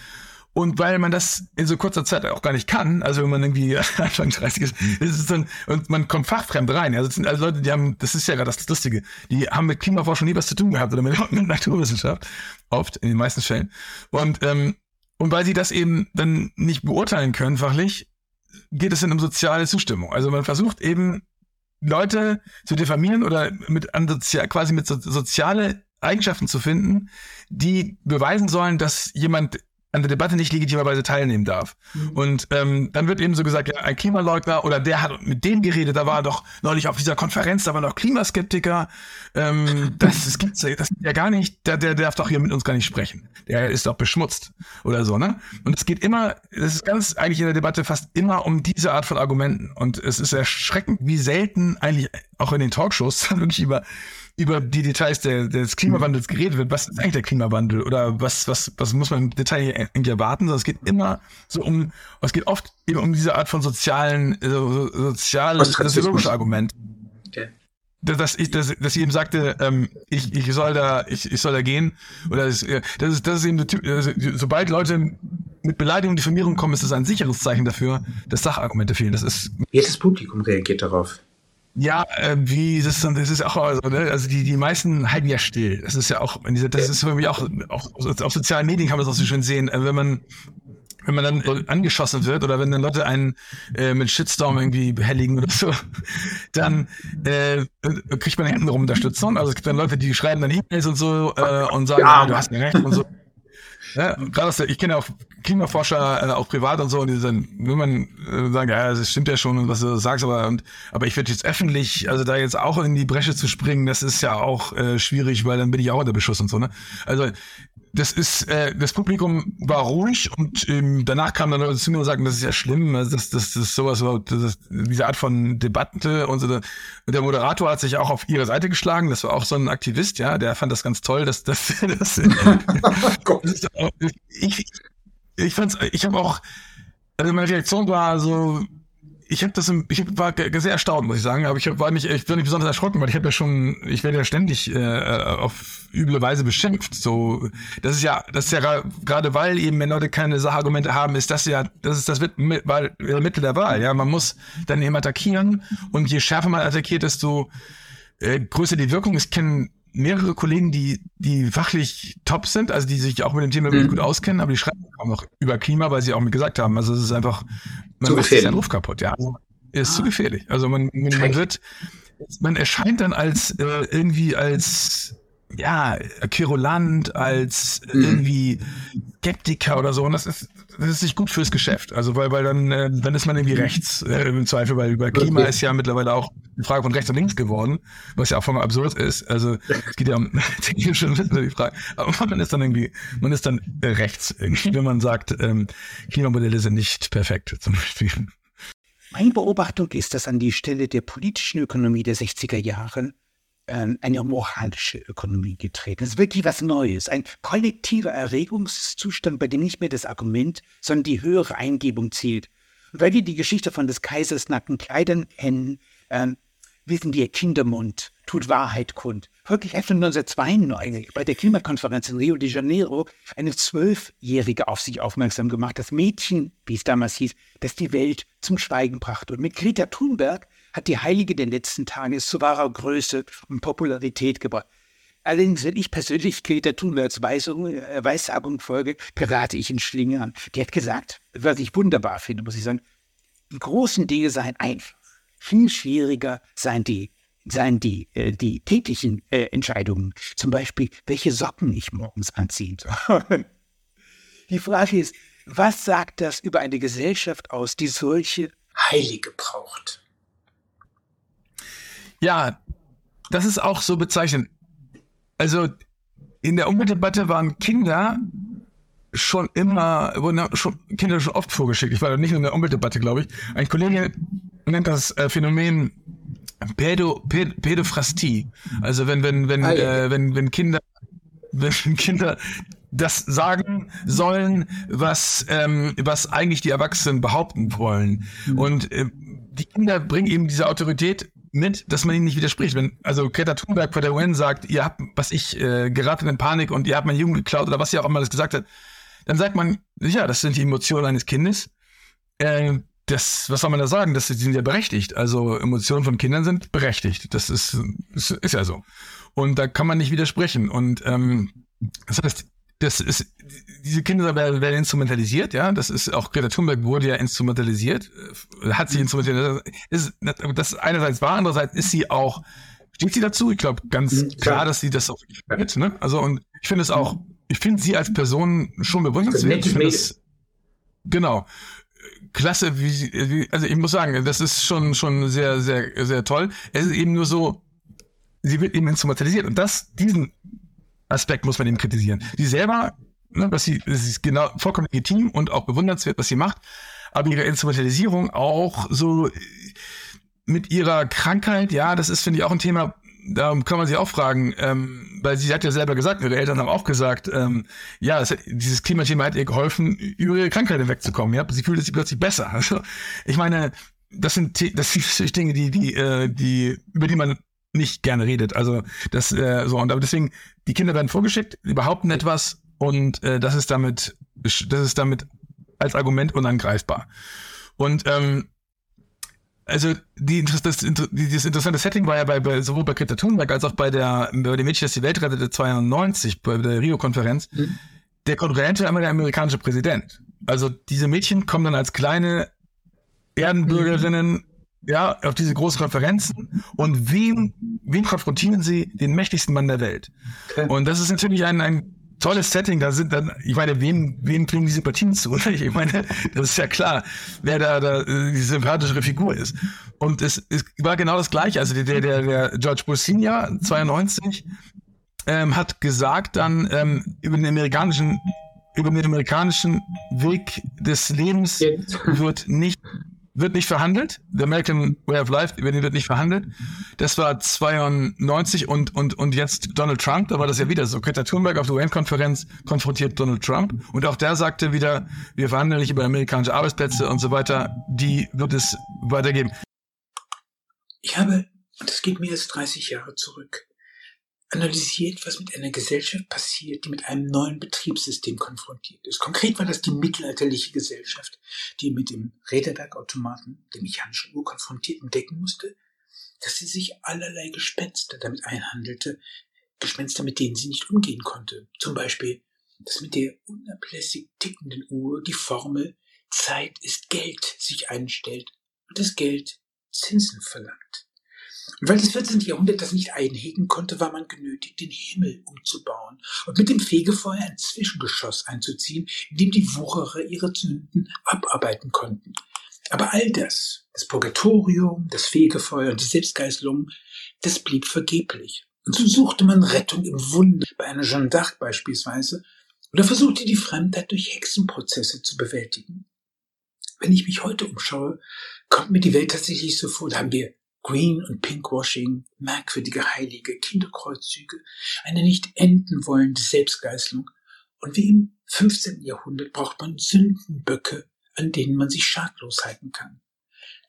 Und weil man das in so kurzer Zeit auch gar nicht kann, also wenn man irgendwie Anfang 30 ist, ist es dann, und man kommt fachfremd rein. Also das sind also Leute, die haben, das ist ja gerade das Lustige, die haben mit Klimaforschung nie was zu tun gehabt oder mit, mit Naturwissenschaft. Oft, in den meisten Fällen. Und, ähm, und weil sie das eben dann nicht beurteilen können, fachlich, geht es dann um soziale Zustimmung. Also man versucht eben Leute zu diffamieren oder mit an sozial, quasi mit so, soziale Eigenschaften zu finden, die beweisen sollen, dass jemand an der Debatte nicht legitimerweise teilnehmen darf. Mhm. Und ähm, dann wird eben so gesagt, ja, ein Klimaleugner oder der hat mit dem geredet, da war doch neulich auf dieser Konferenz, da waren noch Klimaskeptiker. Ähm, das, das gibt's das ja gar nicht, der, der darf doch hier mit uns gar nicht sprechen. Der ist doch beschmutzt oder so, ne? Und es geht immer, das ist ganz eigentlich in der Debatte fast immer um diese Art von Argumenten. Und es ist erschreckend, wie selten eigentlich auch in den Talkshows wirklich über über die Details der, des Klimawandels geredet wird. Was ist eigentlich der Klimawandel? Oder was, was, was muss man im Detail irgendwie erwarten? Sondern es geht immer so um, es geht oft eben um diese Art von sozialen, so, sozial, soziologische Argument. Okay. Dass ich, dass, dass ich eben sagte, ähm, ich, ich soll da, ich, ich soll da gehen. Oder das, das ist, das ist eben, also, sobald Leute mit Beleidigung und Diffamierung kommen, ist das ein sicheres Zeichen dafür, dass Sachargumente fehlen. Das ist. Wie das Publikum reagiert darauf? Ja, äh, wie das, das ist auch also, ne? also die die meisten halten ja still. Das ist ja auch das ist für mich auch, auch auf sozialen Medien kann man das auch so schön sehen, äh, wenn man wenn man dann angeschossen wird oder wenn dann Leute einen äh, mit Shitstorm irgendwie behelligen oder so, dann äh, kriegt man hintenrum Unterstützung. Also es gibt dann Leute, die schreiben dann E-Mails und so äh, und sagen, ja, du hast mir recht und so. Ja, gerade aus der, ich kenne auch Klimaforscher, äh, auch privat und so, und die dann, wenn man äh, sagen, ja, das stimmt ja schon und was du sagst, aber und, aber ich würde jetzt öffentlich, also da jetzt auch in die Bresche zu springen, das ist ja auch äh, schwierig, weil dann bin ich auch unter Beschuss und so, ne? Also das ist, äh, das Publikum war ruhig und ähm, danach kam dann Leute zu mir und sagten, das ist ja schlimm, also das, das, das ist sowas, das ist diese Art von Debatte und so. Und der Moderator hat sich auch auf ihre Seite geschlagen, das war auch so ein Aktivist, ja, der fand das ganz toll, dass das, das, das ich, ich fand's, ich habe auch, also meine Reaktion war so, ich habe das, ich war sehr erstaunt, muss ich sagen, aber ich war nicht, ich bin nicht besonders erschrocken, weil ich habe ja schon, ich werde ja ständig äh, auf üble Weise beschimpft. So, das ist ja, das ist ja gerade weil eben wenn Leute keine Sachargumente haben, ist das ja, das ist das Mittel der Wahl. Ja, man muss dann eben attackieren und je schärfer man attackiert, desto äh, größer die Wirkung. Ich kenne mehrere Kollegen, die, die fachlich top sind, also die sich auch mit dem Thema mhm. gut auskennen, aber die schreiben auch noch über Klima, weil sie auch mir gesagt haben, also es ist einfach, man zu macht sich den Ruf kaputt, ja. Ist ah. zu gefährlich. Also man, man wird, man erscheint dann als äh, irgendwie als ja, Querulant, als mhm. irgendwie Skeptiker oder so. Und das ist, das ist nicht gut fürs Geschäft. Also, weil, weil dann, äh, dann ist man irgendwie rechts äh, im Zweifel, weil über Klima okay. ist ja mittlerweile auch eine Frage von rechts und links geworden, was ja auch voll absurd ist. Also, es geht ja um technische die Frage. Aber man ist dann irgendwie, man ist dann äh, rechts irgendwie, wenn man sagt, ähm, Klimamodelle sind nicht perfekt, zum Beispiel. Meine Beobachtung ist, dass an die Stelle der politischen Ökonomie der 60er Jahre eine moralische Ökonomie getreten. Es ist wirklich was Neues, ein kollektiver Erregungszustand, bei dem nicht mehr das Argument, sondern die höhere Eingebung zählt. Und weil wir die Geschichte von des Kaisers nackten Kleidern kennen, ähm, wissen wir, Kindermund tut Wahrheit kund. Wirklich erst 1992 bei der Klimakonferenz in Rio de Janeiro eine Zwölfjährige auf sich aufmerksam gemacht, das Mädchen, wie es damals hieß, das die Welt zum Schweigen brachte. Und mit Greta Thunberg hat die Heilige der letzten Tage zu wahrer Größe und Popularität gebracht. Allerdings, wenn ich persönlich Greta Thunbergs äh, Weissagung folge, berate ich in Schlinge an. Die hat gesagt, was ich wunderbar finde, muss ich sagen, die großen Dinge seien einfach. Viel schwieriger seien die, seien die, äh, die täglichen äh, Entscheidungen. Zum Beispiel, welche Socken ich morgens anziehen soll. die Frage ist, was sagt das über eine Gesellschaft aus, die solche Heilige braucht? Ja, das ist auch so bezeichnend. Also in der Umweltdebatte waren Kinder schon immer, wurden schon Kinder schon oft vorgeschickt. Ich war da nicht in der Umweltdebatte, glaube ich. Ein Kollege nennt das äh, Phänomen Pädo, Päd, Pädophrastie. Also wenn, wenn, wenn, ah, ja. äh, wenn, wenn Kinder, wenn Kinder das sagen sollen, was, ähm, was eigentlich die Erwachsenen behaupten wollen. Mhm. Und äh, die Kinder bringen eben diese Autorität mit, dass man ihnen nicht widerspricht. Wenn also Greta Thunberg vor der UN sagt, ihr habt, was ich äh, geraten in Panik und ihr habt meine Jugend geklaut oder was sie auch immer das gesagt hat, dann sagt man, ja, das sind die Emotionen eines Kindes. Äh, das, was soll man da sagen? Das die sind ja berechtigt. Also Emotionen von Kindern sind berechtigt. Das ist, ist, ist ja so. Und da kann man nicht widersprechen. Und ähm, das heißt, das ist, diese Kinder werden, werden instrumentalisiert, ja. Das ist auch Greta Thunberg wurde ja instrumentalisiert, äh, hat sich instrumentalisiert. Ist, das einerseits war, andererseits ist sie auch, steht sie dazu? Ich glaube ganz mhm, klar, dass sie das auch gefällt, ne? Also und ich finde es auch, ich finde sie als Person schon bewundernswert. Ich finde es, genau. Klasse, wie, wie, also ich muss sagen, das ist schon, schon sehr, sehr, sehr toll. Es ist eben nur so, sie wird eben instrumentalisiert und das, diesen Aspekt muss man eben kritisieren. Sie selber, ne, was sie, das ist genau vollkommen legitim und auch bewundernswert, was sie macht, aber ihre Instrumentalisierung auch so mit ihrer Krankheit, ja, das ist, finde ich, auch ein Thema, da kann man sich auch fragen, ähm, weil sie hat ja selber gesagt, ihre Eltern haben auch gesagt, ähm, ja, hat, dieses Klimathema hat ihr geholfen, über ihre Krankheit hinwegzukommen. Ja, sie fühlt sich plötzlich besser. Also, ich meine, das sind das sind Dinge, die die äh, die über die man nicht gerne redet. Also das äh, so und aber deswegen die Kinder werden vorgeschickt, die behaupten etwas und äh, das ist damit das ist damit als Argument unangreifbar. Und ähm, also die, das, das, dieses interessante Setting war ja bei, bei sowohl bei Greta Thunberg als auch bei der bei dem Mädchen, das die Welt rettete 92 bei der Rio-Konferenz. Mhm. Der Konkurrent war immer der amerikanische Präsident. Also diese Mädchen kommen dann als kleine Erdenbürgerinnen mhm. Ja auf diese großen Konferenzen und wen wen konfrontieren sie? Den mächtigsten Mann der Welt. Okay. Und das ist natürlich ein ein tolles Setting, da sind dann, ich meine, wem, wem kriegen die Sympathien zu? Ich meine, das ist ja klar, wer da, da äh, die sympathischere Figur ist. Und es, es war genau das Gleiche. Also der, der, der George Bush Senior, 92, ähm, hat gesagt dann ähm, über den amerikanischen über den amerikanischen Weg des Lebens wird nicht wird nicht verhandelt. The American Way of Life, über den wird nicht verhandelt. Das war 92 und, und, und jetzt Donald Trump, da war das ja wieder so. Greta Thunberg auf der UN-Konferenz konfrontiert Donald Trump und auch der sagte wieder, wir verhandeln nicht über amerikanische Arbeitsplätze und so weiter. Die wird es weitergeben. Ich habe, und das geht mehr als 30 Jahre zurück, analysiert, was mit einer Gesellschaft passiert, die mit einem neuen Betriebssystem konfrontiert ist. Konkret war das die mittelalterliche Gesellschaft, die mit dem Räderwerkautomaten, der mechanischen Uhr konfrontiert entdecken musste, dass sie sich allerlei Gespenster damit einhandelte, Gespenster, mit denen sie nicht umgehen konnte. Zum Beispiel, dass mit der unablässig tickenden Uhr die Formel Zeit ist Geld sich einstellt und das Geld Zinsen verlangt. Und weil das 14. Jahrhundert das nicht einhegen konnte, war man genötigt, den Himmel umzubauen und mit dem Fegefeuer ein Zwischengeschoss einzuziehen, in dem die Wucherer ihre Sünden abarbeiten konnten. Aber all das, das Purgatorium, das Fegefeuer und die Selbstgeißelung, das blieb vergeblich. Und so suchte man Rettung im Wunder bei einer Jeanne d'Arc beispielsweise oder versuchte die Fremdheit durch Hexenprozesse zu bewältigen. Wenn ich mich heute umschaue, kommt mir die Welt tatsächlich so vor, da haben wir Green- und Pinkwashing, merkwürdige Heilige, Kinderkreuzzüge, eine nicht enden wollende Selbstgeißelung. Und wie im 15. Jahrhundert braucht man Sündenböcke, an denen man sich schadlos halten kann.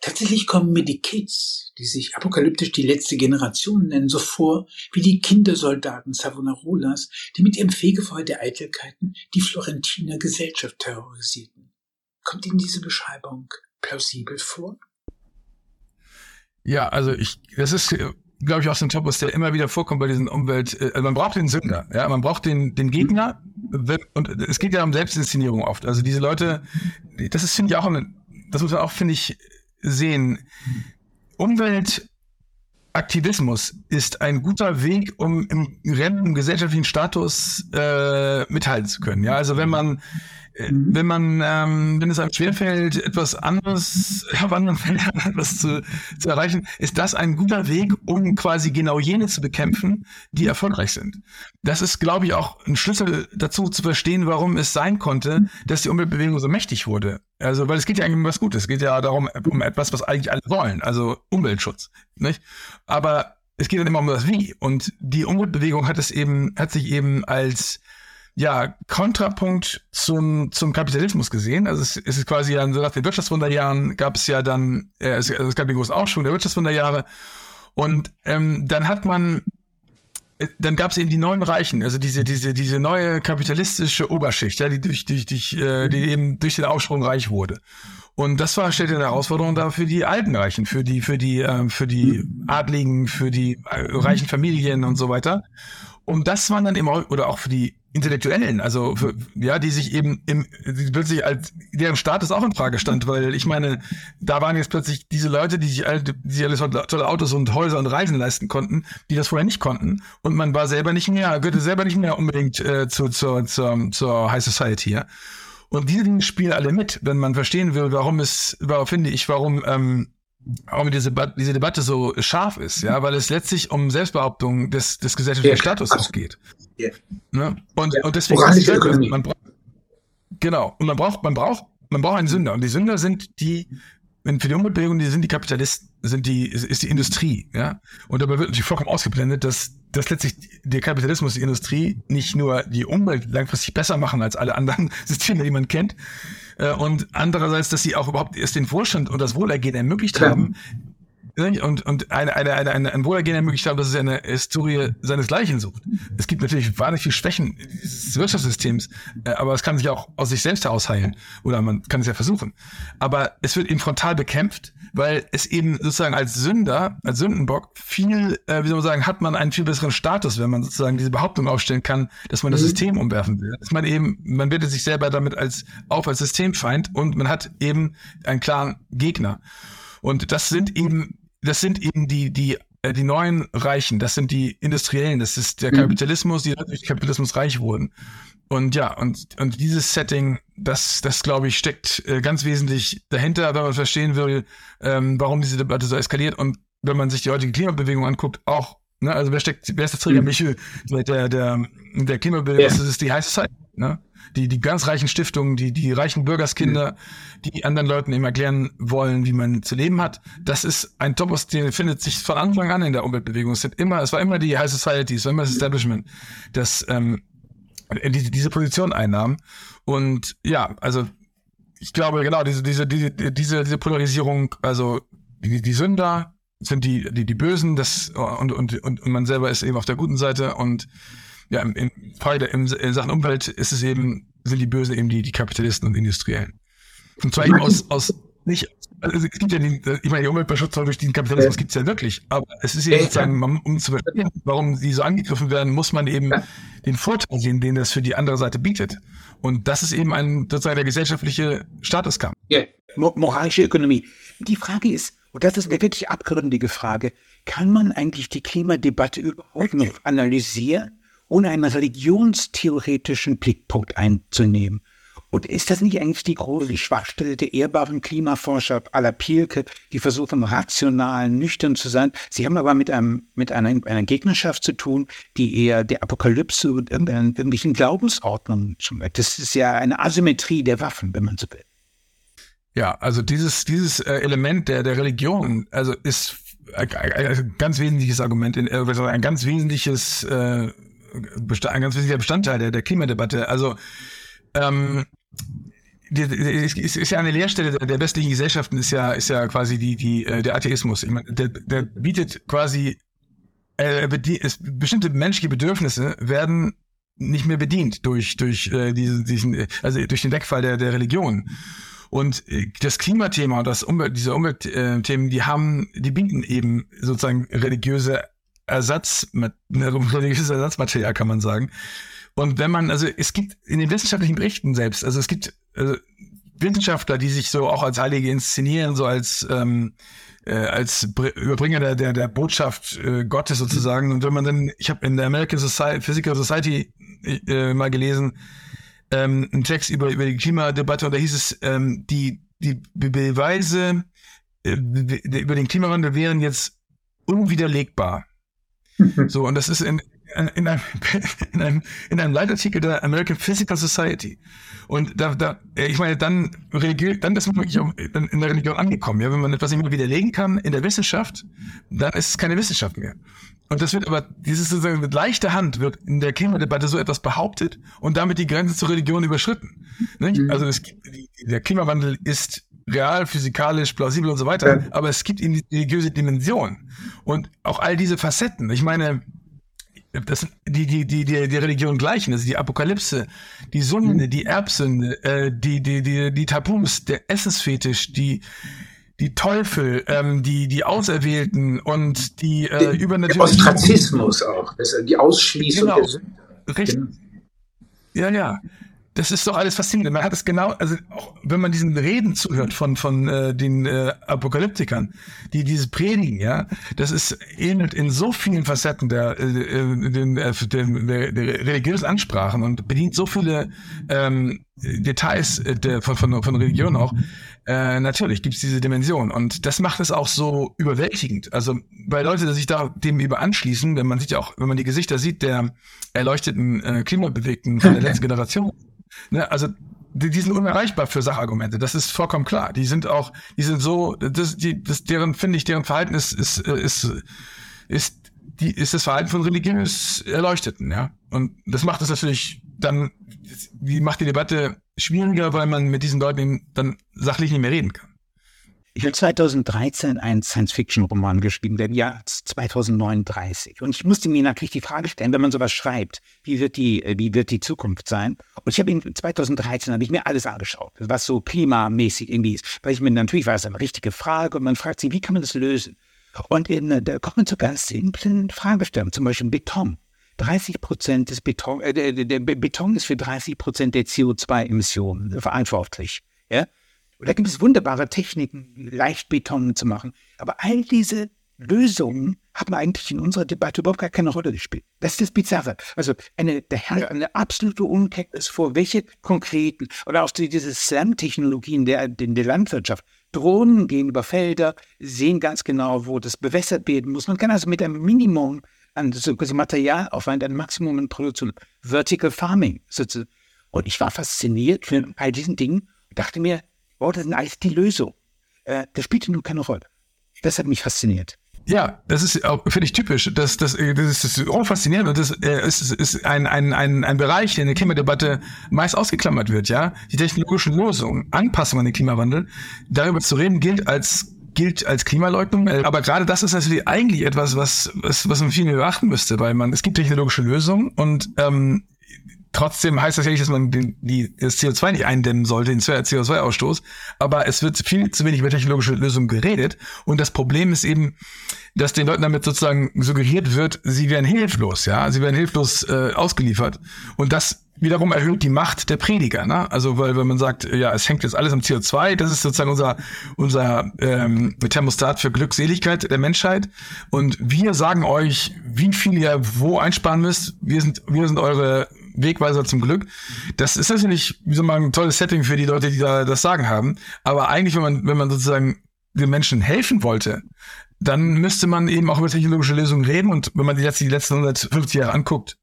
Tatsächlich kommen mir die Kids, die sich apokalyptisch die letzte Generation nennen, so vor wie die Kindersoldaten Savonarolas, die mit ihrem Fegefeuer der Eitelkeiten die Florentiner Gesellschaft terrorisierten. Kommt Ihnen diese Beschreibung plausibel vor? Ja, also ich, das ist, glaube ich, auch so ein Topos, der immer wieder vorkommt bei diesen Umwelt. Äh, also man braucht den Sünder, ja, man braucht den, den Gegner. Und es geht ja um Selbstinszenierung oft. Also diese Leute, das ist, finde ich, auch, das muss man auch, finde ich, sehen. Umweltaktivismus ist ein guter Weg, um im im gesellschaftlichen Status äh, mithalten zu können. Ja, also wenn man äh, mhm. wenn man, ähm, wenn es einem schwerfällt, etwas anderes etwas zu, zu erreichen, ist das ein guter Weg, um quasi genau jene zu bekämpfen, die erfolgreich sind. Das ist, glaube ich, auch ein Schlüssel dazu zu verstehen, warum es sein konnte, dass die Umweltbewegung so mächtig wurde. Also, weil es geht ja eigentlich um was Gutes. Es geht ja darum, um etwas, was eigentlich alle wollen, also Umweltschutz, nicht? Aber es geht dann immer um das Wie. Und die Umweltbewegung hat es eben, hat sich eben als ja, Kontrapunkt zum, zum Kapitalismus gesehen. Also es, es ist quasi ja, so nach den Wirtschaftswunderjahren gab es ja dann, äh, es, also es gab den großen Aufschwung der Wirtschaftswunderjahre. Und ähm, dann hat man, äh, dann gab es eben die neuen Reichen, also diese, diese, diese neue kapitalistische Oberschicht, ja, die durch, durch, durch, äh, die eben durch den Aufschwung reich wurde. Und das war stellte eine Herausforderung da für die alten Reichen, für die, für die, äh, für die Adligen, für die äh, reichen Familien und so weiter. Und das waren dann immer, oder auch für die Intellektuellen, also für, ja, die sich eben im, die plötzlich als deren Status auch in Frage stand, weil ich meine, da waren jetzt plötzlich diese Leute, die sich alle, die sich alles tolle Autos und Häuser und Reisen leisten konnten, die das vorher nicht konnten und man war selber nicht mehr, gehörte selber nicht mehr unbedingt äh, zu, zur, zur, zur High Society, ja. Und diese Dinge spielen alle mit, wenn man verstehen will, warum es, warum finde ich, warum ähm, warum diese, diese Debatte so scharf ist, ja, weil es letztlich um Selbstbehauptung des, des gesellschaftlichen ja, Status auch geht. Ja. Ne? Und, ja. und deswegen es man braucht, genau, und man braucht, man braucht, man braucht einen Sünder. Und die Sünder sind die, wenn für die Umweltbewegung, die sind die Kapitalisten, sind die, ist, ist die Industrie, ja. Und dabei wird natürlich vollkommen ausgeblendet, dass, dass letztlich der Kapitalismus, die Industrie nicht nur die Umwelt langfristig besser machen als alle anderen Systeme, die man kennt, äh, und andererseits, dass sie auch überhaupt erst den Wohlstand und das Wohlergehen ermöglicht Klar. haben, und, und eine, eine, eine, eine, ein Wohlergehen ermöglicht haben, dass es eine Historie seinesgleichen sucht. Es gibt natürlich wahnsinnig viele Schwächen des Wirtschaftssystems, äh, aber es kann sich auch aus sich selbst heraus heilen. Oder man kann es ja versuchen. Aber es wird eben frontal bekämpft, weil es eben sozusagen als Sünder, als Sündenbock viel, äh, wie soll man sagen, hat man einen viel besseren Status, wenn man sozusagen diese Behauptung aufstellen kann, dass man das mhm. System umwerfen will. Dass man eben, man wertet sich selber damit als auf als Systemfeind und man hat eben einen klaren Gegner. Und das sind eben das sind eben die, die, äh, die neuen Reichen, das sind die Industriellen, das ist der mhm. Kapitalismus, die durch Kapitalismus reich wurden. Und ja, und, und dieses Setting, das, das glaube ich, steckt äh, ganz wesentlich dahinter, wenn man verstehen will, ähm, warum diese Debatte so eskaliert. Und wenn man sich die heutige Klimabewegung anguckt, auch, ne, also wer steckt, wer ist das Trägermichel mhm. der, der, der Klimabewegung? Ja. Das ist die High Society, ne? die, die ganz reichen Stiftungen, die, die reichen Bürgerskinder, die anderen Leuten eben erklären wollen, wie man zu leben hat. Das ist ein Topos, der findet sich von Anfang an in der Umweltbewegung. Es sind immer, es war immer die High Society, es war immer das Establishment, das ähm, diese, diese Position einnahm. Und ja, also ich glaube, genau, diese, diese, diese, diese, diese Polarisierung, also die, die Sünder sind die, die, die Bösen, das, und, und, und man selber ist eben auf der guten Seite und ja, im, im Fall in Sachen Umwelt ist es eben, sind die Bösen eben die, die Kapitalisten und Industriellen. Und zwar eben aus, aus nicht, also es gibt ja den, ich meine, die Umweltschutz durch den Kapitalismus gibt es ja wirklich, aber es ist ja sozusagen, um zu verstehen, warum sie so angegriffen werden, muss man eben den Vorteil sehen, den das für die andere Seite bietet. Und das ist eben ein sozusagen der gesellschaftliche Statuskampf. Ja, moralische Ökonomie. Die Frage ist, und das ist eine wirklich abgründige Frage, kann man eigentlich die Klimadebatte überhaupt noch analysieren? ohne einen religionstheoretischen Blickpunkt einzunehmen. Und ist das nicht eigentlich die große Schwachstelle der ehrbaren Klimaforscher aller Pielke, die versuchen, rational, nüchtern zu sein? Sie haben aber mit, einem, mit einer, einer Gegnerschaft zu tun, die eher der Apokalypse und irgendwelchen Glaubensordnungen schon Das ist ja eine Asymmetrie der Waffen, wenn man so will. Ja, also dieses, dieses äh, Element der, der Religion, also ist ein ganz wesentliches Argument, in, äh, ein ganz wesentliches äh, ein ganz wesentlicher Bestandteil der, der Klimadebatte. Also ähm, es ist ja eine Leerstelle der westlichen Gesellschaften ist ja ist ja quasi die die äh, der Atheismus. Meine, der, der bietet quasi äh, es, bestimmte menschliche Bedürfnisse werden nicht mehr bedient durch durch äh, diesen, diesen also durch den Wegfall der der Religion. Und äh, das Klimathema und das Umwelt, diese Umweltthemen, die haben, die bieten eben sozusagen religiöse Ersatz, ne, religiöses Ersatzmaterial, kann man sagen. Und wenn man, also es gibt in den wissenschaftlichen Berichten selbst, also es gibt also Wissenschaftler, die sich so auch als Heilige inszenieren, so als ähm, äh, als Überbringer der, der, der Botschaft äh, Gottes sozusagen. Und wenn man dann, ich habe in der American Society, Physical Society äh, mal gelesen, ähm, einen Text über, über die Klimadebatte und da hieß es, ähm, die, die Beweise äh, über den Klimawandel wären jetzt unwiderlegbar. so, und das ist in, in einem, in einem, in einem Leitartikel der American Physical Society. Und da, da, ich meine, dann Religion, dann ist man wirklich auch in der Religion angekommen. Ja, wenn man etwas nicht mehr widerlegen kann in der Wissenschaft, dann ist es keine Wissenschaft mehr. Und das wird aber, dieses sozusagen mit leichter Hand wird in der Klimadebatte so etwas behauptet und damit die Grenze zur Religion überschritten. Mhm. Also es, der Klimawandel ist real, physikalisch, plausibel und so weiter, ja. aber es gibt eben die religiöse Dimension und auch all diese Facetten. Ich meine, das die, die, die, die, die Religion gleichen, also die Apokalypse, die Sünde, mhm. die Erbsünde, äh, die, die, die, die Tabus, der Essensfetisch, die, die Teufel, ähm, die, die Auserwählten und die äh, übernatürlichen. Der Ostracismus auch, das, die Ausschließung genau. der Sünde. Richtig. Genau. Ja, ja das ist doch alles faszinierend. Man hat es genau, also auch wenn man diesen Reden zuhört von von äh, den äh, Apokalyptikern, die diese predigen, ja, das ist ähnelt in so vielen Facetten der äh, äh den, äh, der, der, religiösen Ansprachen und bedient so viele ähm, Details äh, der, von, von, von Religion auch. Äh, natürlich gibt es diese Dimension und das macht es auch so überwältigend. Also bei Leute, die sich da dem über anschließen, wenn man sieht ja auch, wenn man die Gesichter sieht der erleuchteten äh, Klimabewegten von der letzten Generation, Ne, also die, die sind unerreichbar für Sachargumente. Das ist vollkommen klar. Die sind auch, die sind so, das, die, das, deren finde ich, deren Verhalten ist, ist, ist, ist, die, ist das Verhalten von religiös Erleuchteten, ja. Und das macht es natürlich dann, die macht die Debatte schwieriger, weil man mit diesen Leuten dann sachlich nicht mehr reden kann. Ich habe 2013 einen Science-Fiction-Roman geschrieben, der im Jahr 2039. Und ich musste mir natürlich die Frage stellen, wenn man sowas schreibt, wie wird die, äh, wie wird die Zukunft sein? Und ich habe ihn 2013 habe ich mir alles angeschaut, was so klimamäßig irgendwie ist. Weil ich mir natürlich war es eine richtige Frage und man fragt sich, wie kann man das lösen? Und in, äh, da kommt man zu ganz simplen Fragestellungen, zum Beispiel Beton. 30 Prozent des Beton, äh, der, der Beton ist für 30 Prozent der CO2-Emissionen verantwortlich. Ja? Und da gibt es wunderbare Techniken, Leichtbeton zu machen. Aber all diese Lösungen haben eigentlich in unserer Debatte überhaupt gar keine Rolle gespielt. Das ist das Bizarre. Also eine, der Herr, eine absolute Unkenntnis vor, welche konkreten oder auch diese SLAM-Technologien der, der Landwirtschaft. Drohnen gehen über Felder, sehen ganz genau, wo das bewässert werden muss. Man kann also mit einem Minimum an so Materialaufwand ein Maximum in Produktion, Vertical Farming. Und ich war fasziniert von all diesen Dingen und dachte mir, oh, das ist eigentlich die Lösung. Äh, das spielte nun keine Rolle. Das hat mich fasziniert. Ja, das ist auch, finde ich, typisch. Das, das, das ist auch faszinierend und das äh, ist, ist ein, ein, ein, ein Bereich, der in der Klimadebatte meist ausgeklammert wird, ja. Die technologischen Lösungen, Anpassung an den Klimawandel, darüber zu reden, gilt als gilt als Klimaleugnung. Aber gerade das ist natürlich eigentlich etwas, was, was, was man viel mehr beachten müsste, weil man, es gibt technologische Lösungen und ähm, Trotzdem heißt das ja nicht, dass man den, die, das CO2 nicht eindämmen sollte, den CO2-Ausstoß. Aber es wird viel zu wenig über technologische Lösungen geredet. Und das Problem ist eben, dass den Leuten damit sozusagen suggeriert wird, sie werden hilflos, ja, sie werden hilflos äh, ausgeliefert. Und das wiederum erhöht die Macht der Prediger, ne? Also weil wenn man sagt, ja, es hängt jetzt alles am CO2, das ist sozusagen unser unser ähm, Thermostat für Glückseligkeit der Menschheit. Und wir sagen euch, wie viel ihr wo einsparen müsst. Wir sind wir sind eure Wegweiser zum Glück. Das ist natürlich, soll man, ein tolles Setting für die Leute, die da das Sagen haben. Aber eigentlich, wenn man, wenn man sozusagen den Menschen helfen wollte, dann müsste man eben auch über technologische Lösungen reden. Und wenn man die letzten, die letzten 150 Jahre anguckt,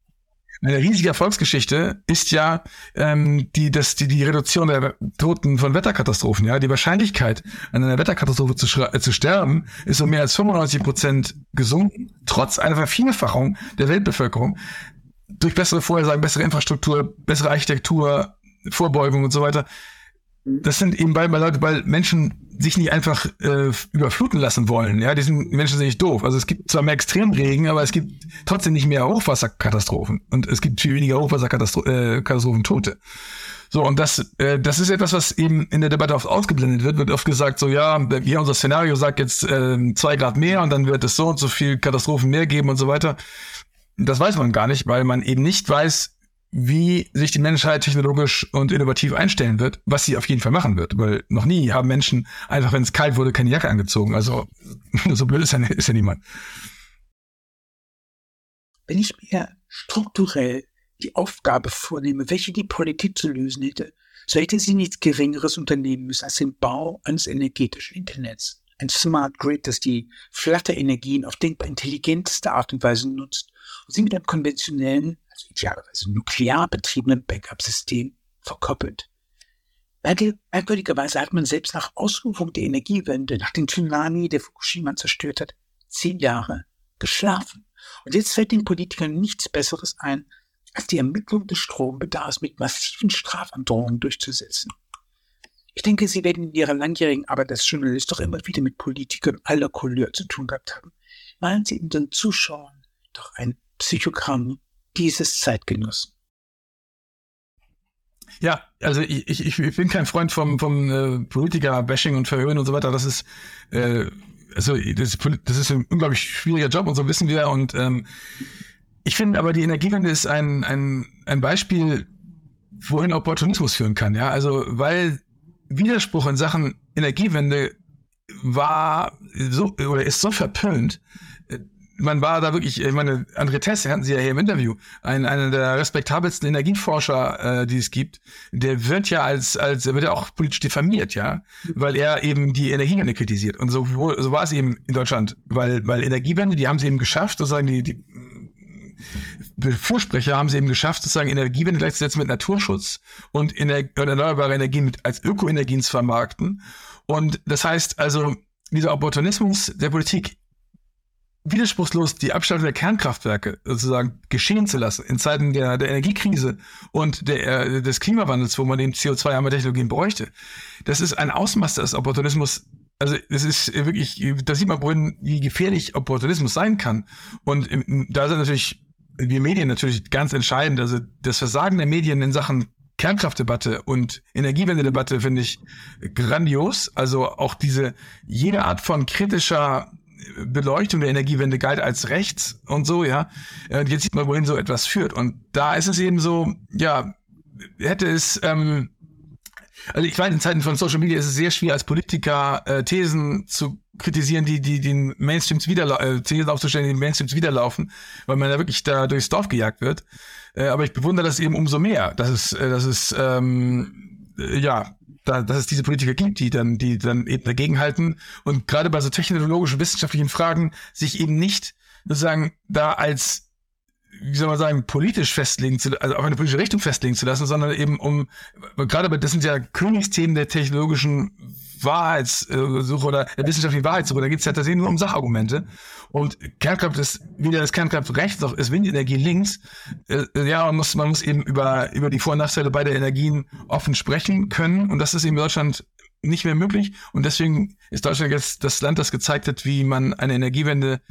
eine riesige Erfolgsgeschichte ist ja ähm, die, das, die, die Reduktion der Toten von Wetterkatastrophen. Ja, die Wahrscheinlichkeit, an einer Wetterkatastrophe zu, äh, zu sterben, ist um mehr als 95 Prozent gesunken, trotz einer Vervielfachung der Weltbevölkerung durch bessere Vorhersagen, bessere Infrastruktur, bessere Architektur, Vorbeugung und so weiter. Das sind eben bei, bei Leute, weil Menschen sich nicht einfach äh, überfluten lassen wollen. Ja, die, sind, die Menschen sind nicht doof. Also es gibt zwar mehr Extremregen, aber es gibt trotzdem nicht mehr Hochwasserkatastrophen und es gibt viel weniger Hochwasserkatastrophen äh, Tote. So, und das, äh, das ist etwas, was eben in der Debatte oft ausgeblendet wird. Wird oft gesagt, so ja, hier unser Szenario sagt jetzt äh, zwei Grad mehr und dann wird es so und so viel Katastrophen mehr geben und so weiter. Das weiß man gar nicht, weil man eben nicht weiß, wie sich die Menschheit technologisch und innovativ einstellen wird, was sie auf jeden Fall machen wird. Weil noch nie haben Menschen einfach, wenn es kalt wurde, keine Jacke angezogen. Also so blöd ist ja, ist ja niemand. Wenn ich mir strukturell die Aufgabe vornehme, welche die Politik zu lösen hätte, so hätte sie nichts Geringeres unternehmen müssen als den Bau eines energetischen Internets. Ein Smart Grid, das die flatte Energien auf denkbar intelligenteste Art und Weise nutzt und sie mit einem konventionellen, also idealerweise nuklear betriebenen Backup-System verkoppelt. Merkwürdigerweise hat man selbst nach Ausrufung der Energiewende, nach dem Tsunami, der Fukushima zerstört hat, zehn Jahre geschlafen. Und jetzt fällt den Politikern nichts Besseres ein, als die Ermittlung des Strombedarfs mit massiven Strafandrohungen durchzusetzen. Ich denke, Sie werden in Ihrer langjährigen Arbeit als Journalist doch immer wieder mit Politikern aller Couleur zu tun gehabt haben. Malen Sie den Zuschauern doch ein Psychogramm dieses Zeitgenossen. Ja, also ich, ich, ich bin kein Freund vom, vom äh, Politiker-Bashing und Verhören und so weiter. Das ist, äh, also das, das ist ein unglaublich schwieriger Job und so wissen wir. Und ähm, ich finde aber, die Energiewende ist ein, ein, ein Beispiel, wohin Opportunismus führen kann. Ja, also weil Widerspruch in Sachen Energiewende war so oder ist so verpönt, man war da wirklich, ich meine, André Tess, hatten Sie ja hier im Interview, ein, einer der respektabelsten Energieforscher, äh, die es gibt, der wird ja als, als, wird ja auch politisch diffamiert, ja, weil er eben die Energiewende kritisiert. Und so, so war es eben in Deutschland, weil, weil Energiewende, die haben sie eben geschafft, sozusagen die, die Vorsprecher haben sie eben geschafft, sozusagen Energiewende gleichzusetzen mit Naturschutz und, Ener und erneuerbare Energien mit, als Ökoenergien zu vermarkten. Und das heißt also, dieser Opportunismus der Politik widerspruchslos die Abschaltung der Kernkraftwerke sozusagen geschehen zu lassen in Zeiten der, der Energiekrise und der, äh, des Klimawandels, wo man eben CO2-arme Technologien bräuchte. Das ist ein Ausmaß des Opportunismus. Also es ist wirklich, da sieht man, wie gefährlich Opportunismus sein kann. Und da sind natürlich wir Medien natürlich ganz entscheidend. Also das Versagen der Medien in Sachen Kernkraftdebatte und Energiewende-Debatte finde ich grandios. Also auch diese jede Art von kritischer Beleuchtung der Energiewende galt als rechts und so, ja. Und jetzt sieht man, wohin so etwas führt. Und da ist es eben so, ja, hätte es, ähm, also ich weiß, in Zeiten von Social Media ist es sehr schwer, als Politiker äh, Thesen zu kritisieren, die, die den Mainstreams wieder, äh, Thesen aufzustellen, die den Mainstreams widerlaufen, weil man da wirklich da durchs Dorf gejagt wird. Äh, aber ich bewundere das eben umso mehr, dass es, äh, dass es, ähm, äh, ja, da, dass es diese Politiker gibt, die dann, die dann eben dagegenhalten und gerade bei so technologischen, wissenschaftlichen Fragen sich eben nicht sozusagen da als wie soll man sagen, politisch festlegen zu, also auf eine politische Richtung festlegen zu lassen, sondern eben um, gerade bei, das sind ja Königsthemen der technologischen Wahrheitssuche oder der wissenschaftlichen Wahrheitssuche, da geht es ja tatsächlich nur um Sachargumente. Und Kernkraft ist weder das Kernkraft rechts noch ist Windenergie links. Äh, ja, man muss, man muss eben über, über die Vor- und Nachteile beider Energien offen sprechen können. Und das ist in Deutschland nicht mehr möglich. Und deswegen ist Deutschland jetzt das Land, das gezeigt hat, wie man eine Energiewende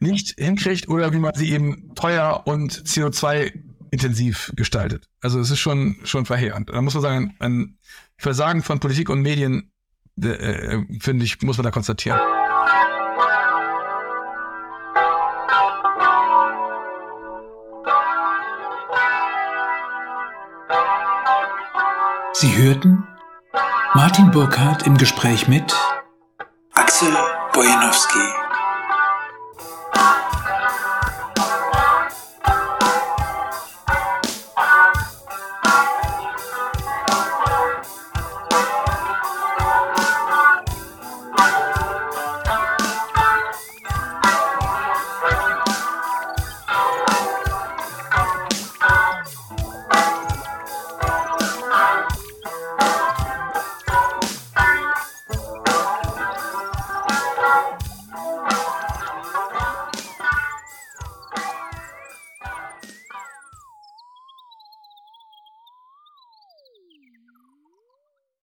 nicht hinkriegt oder wie man sie eben teuer und CO2 intensiv gestaltet. Also es ist schon, schon verheerend. Da muss man sagen, ein Versagen von Politik und Medien äh, finde ich, muss man da konstatieren. Sie hörten Martin Burkhardt im Gespräch mit Axel Bojanowski.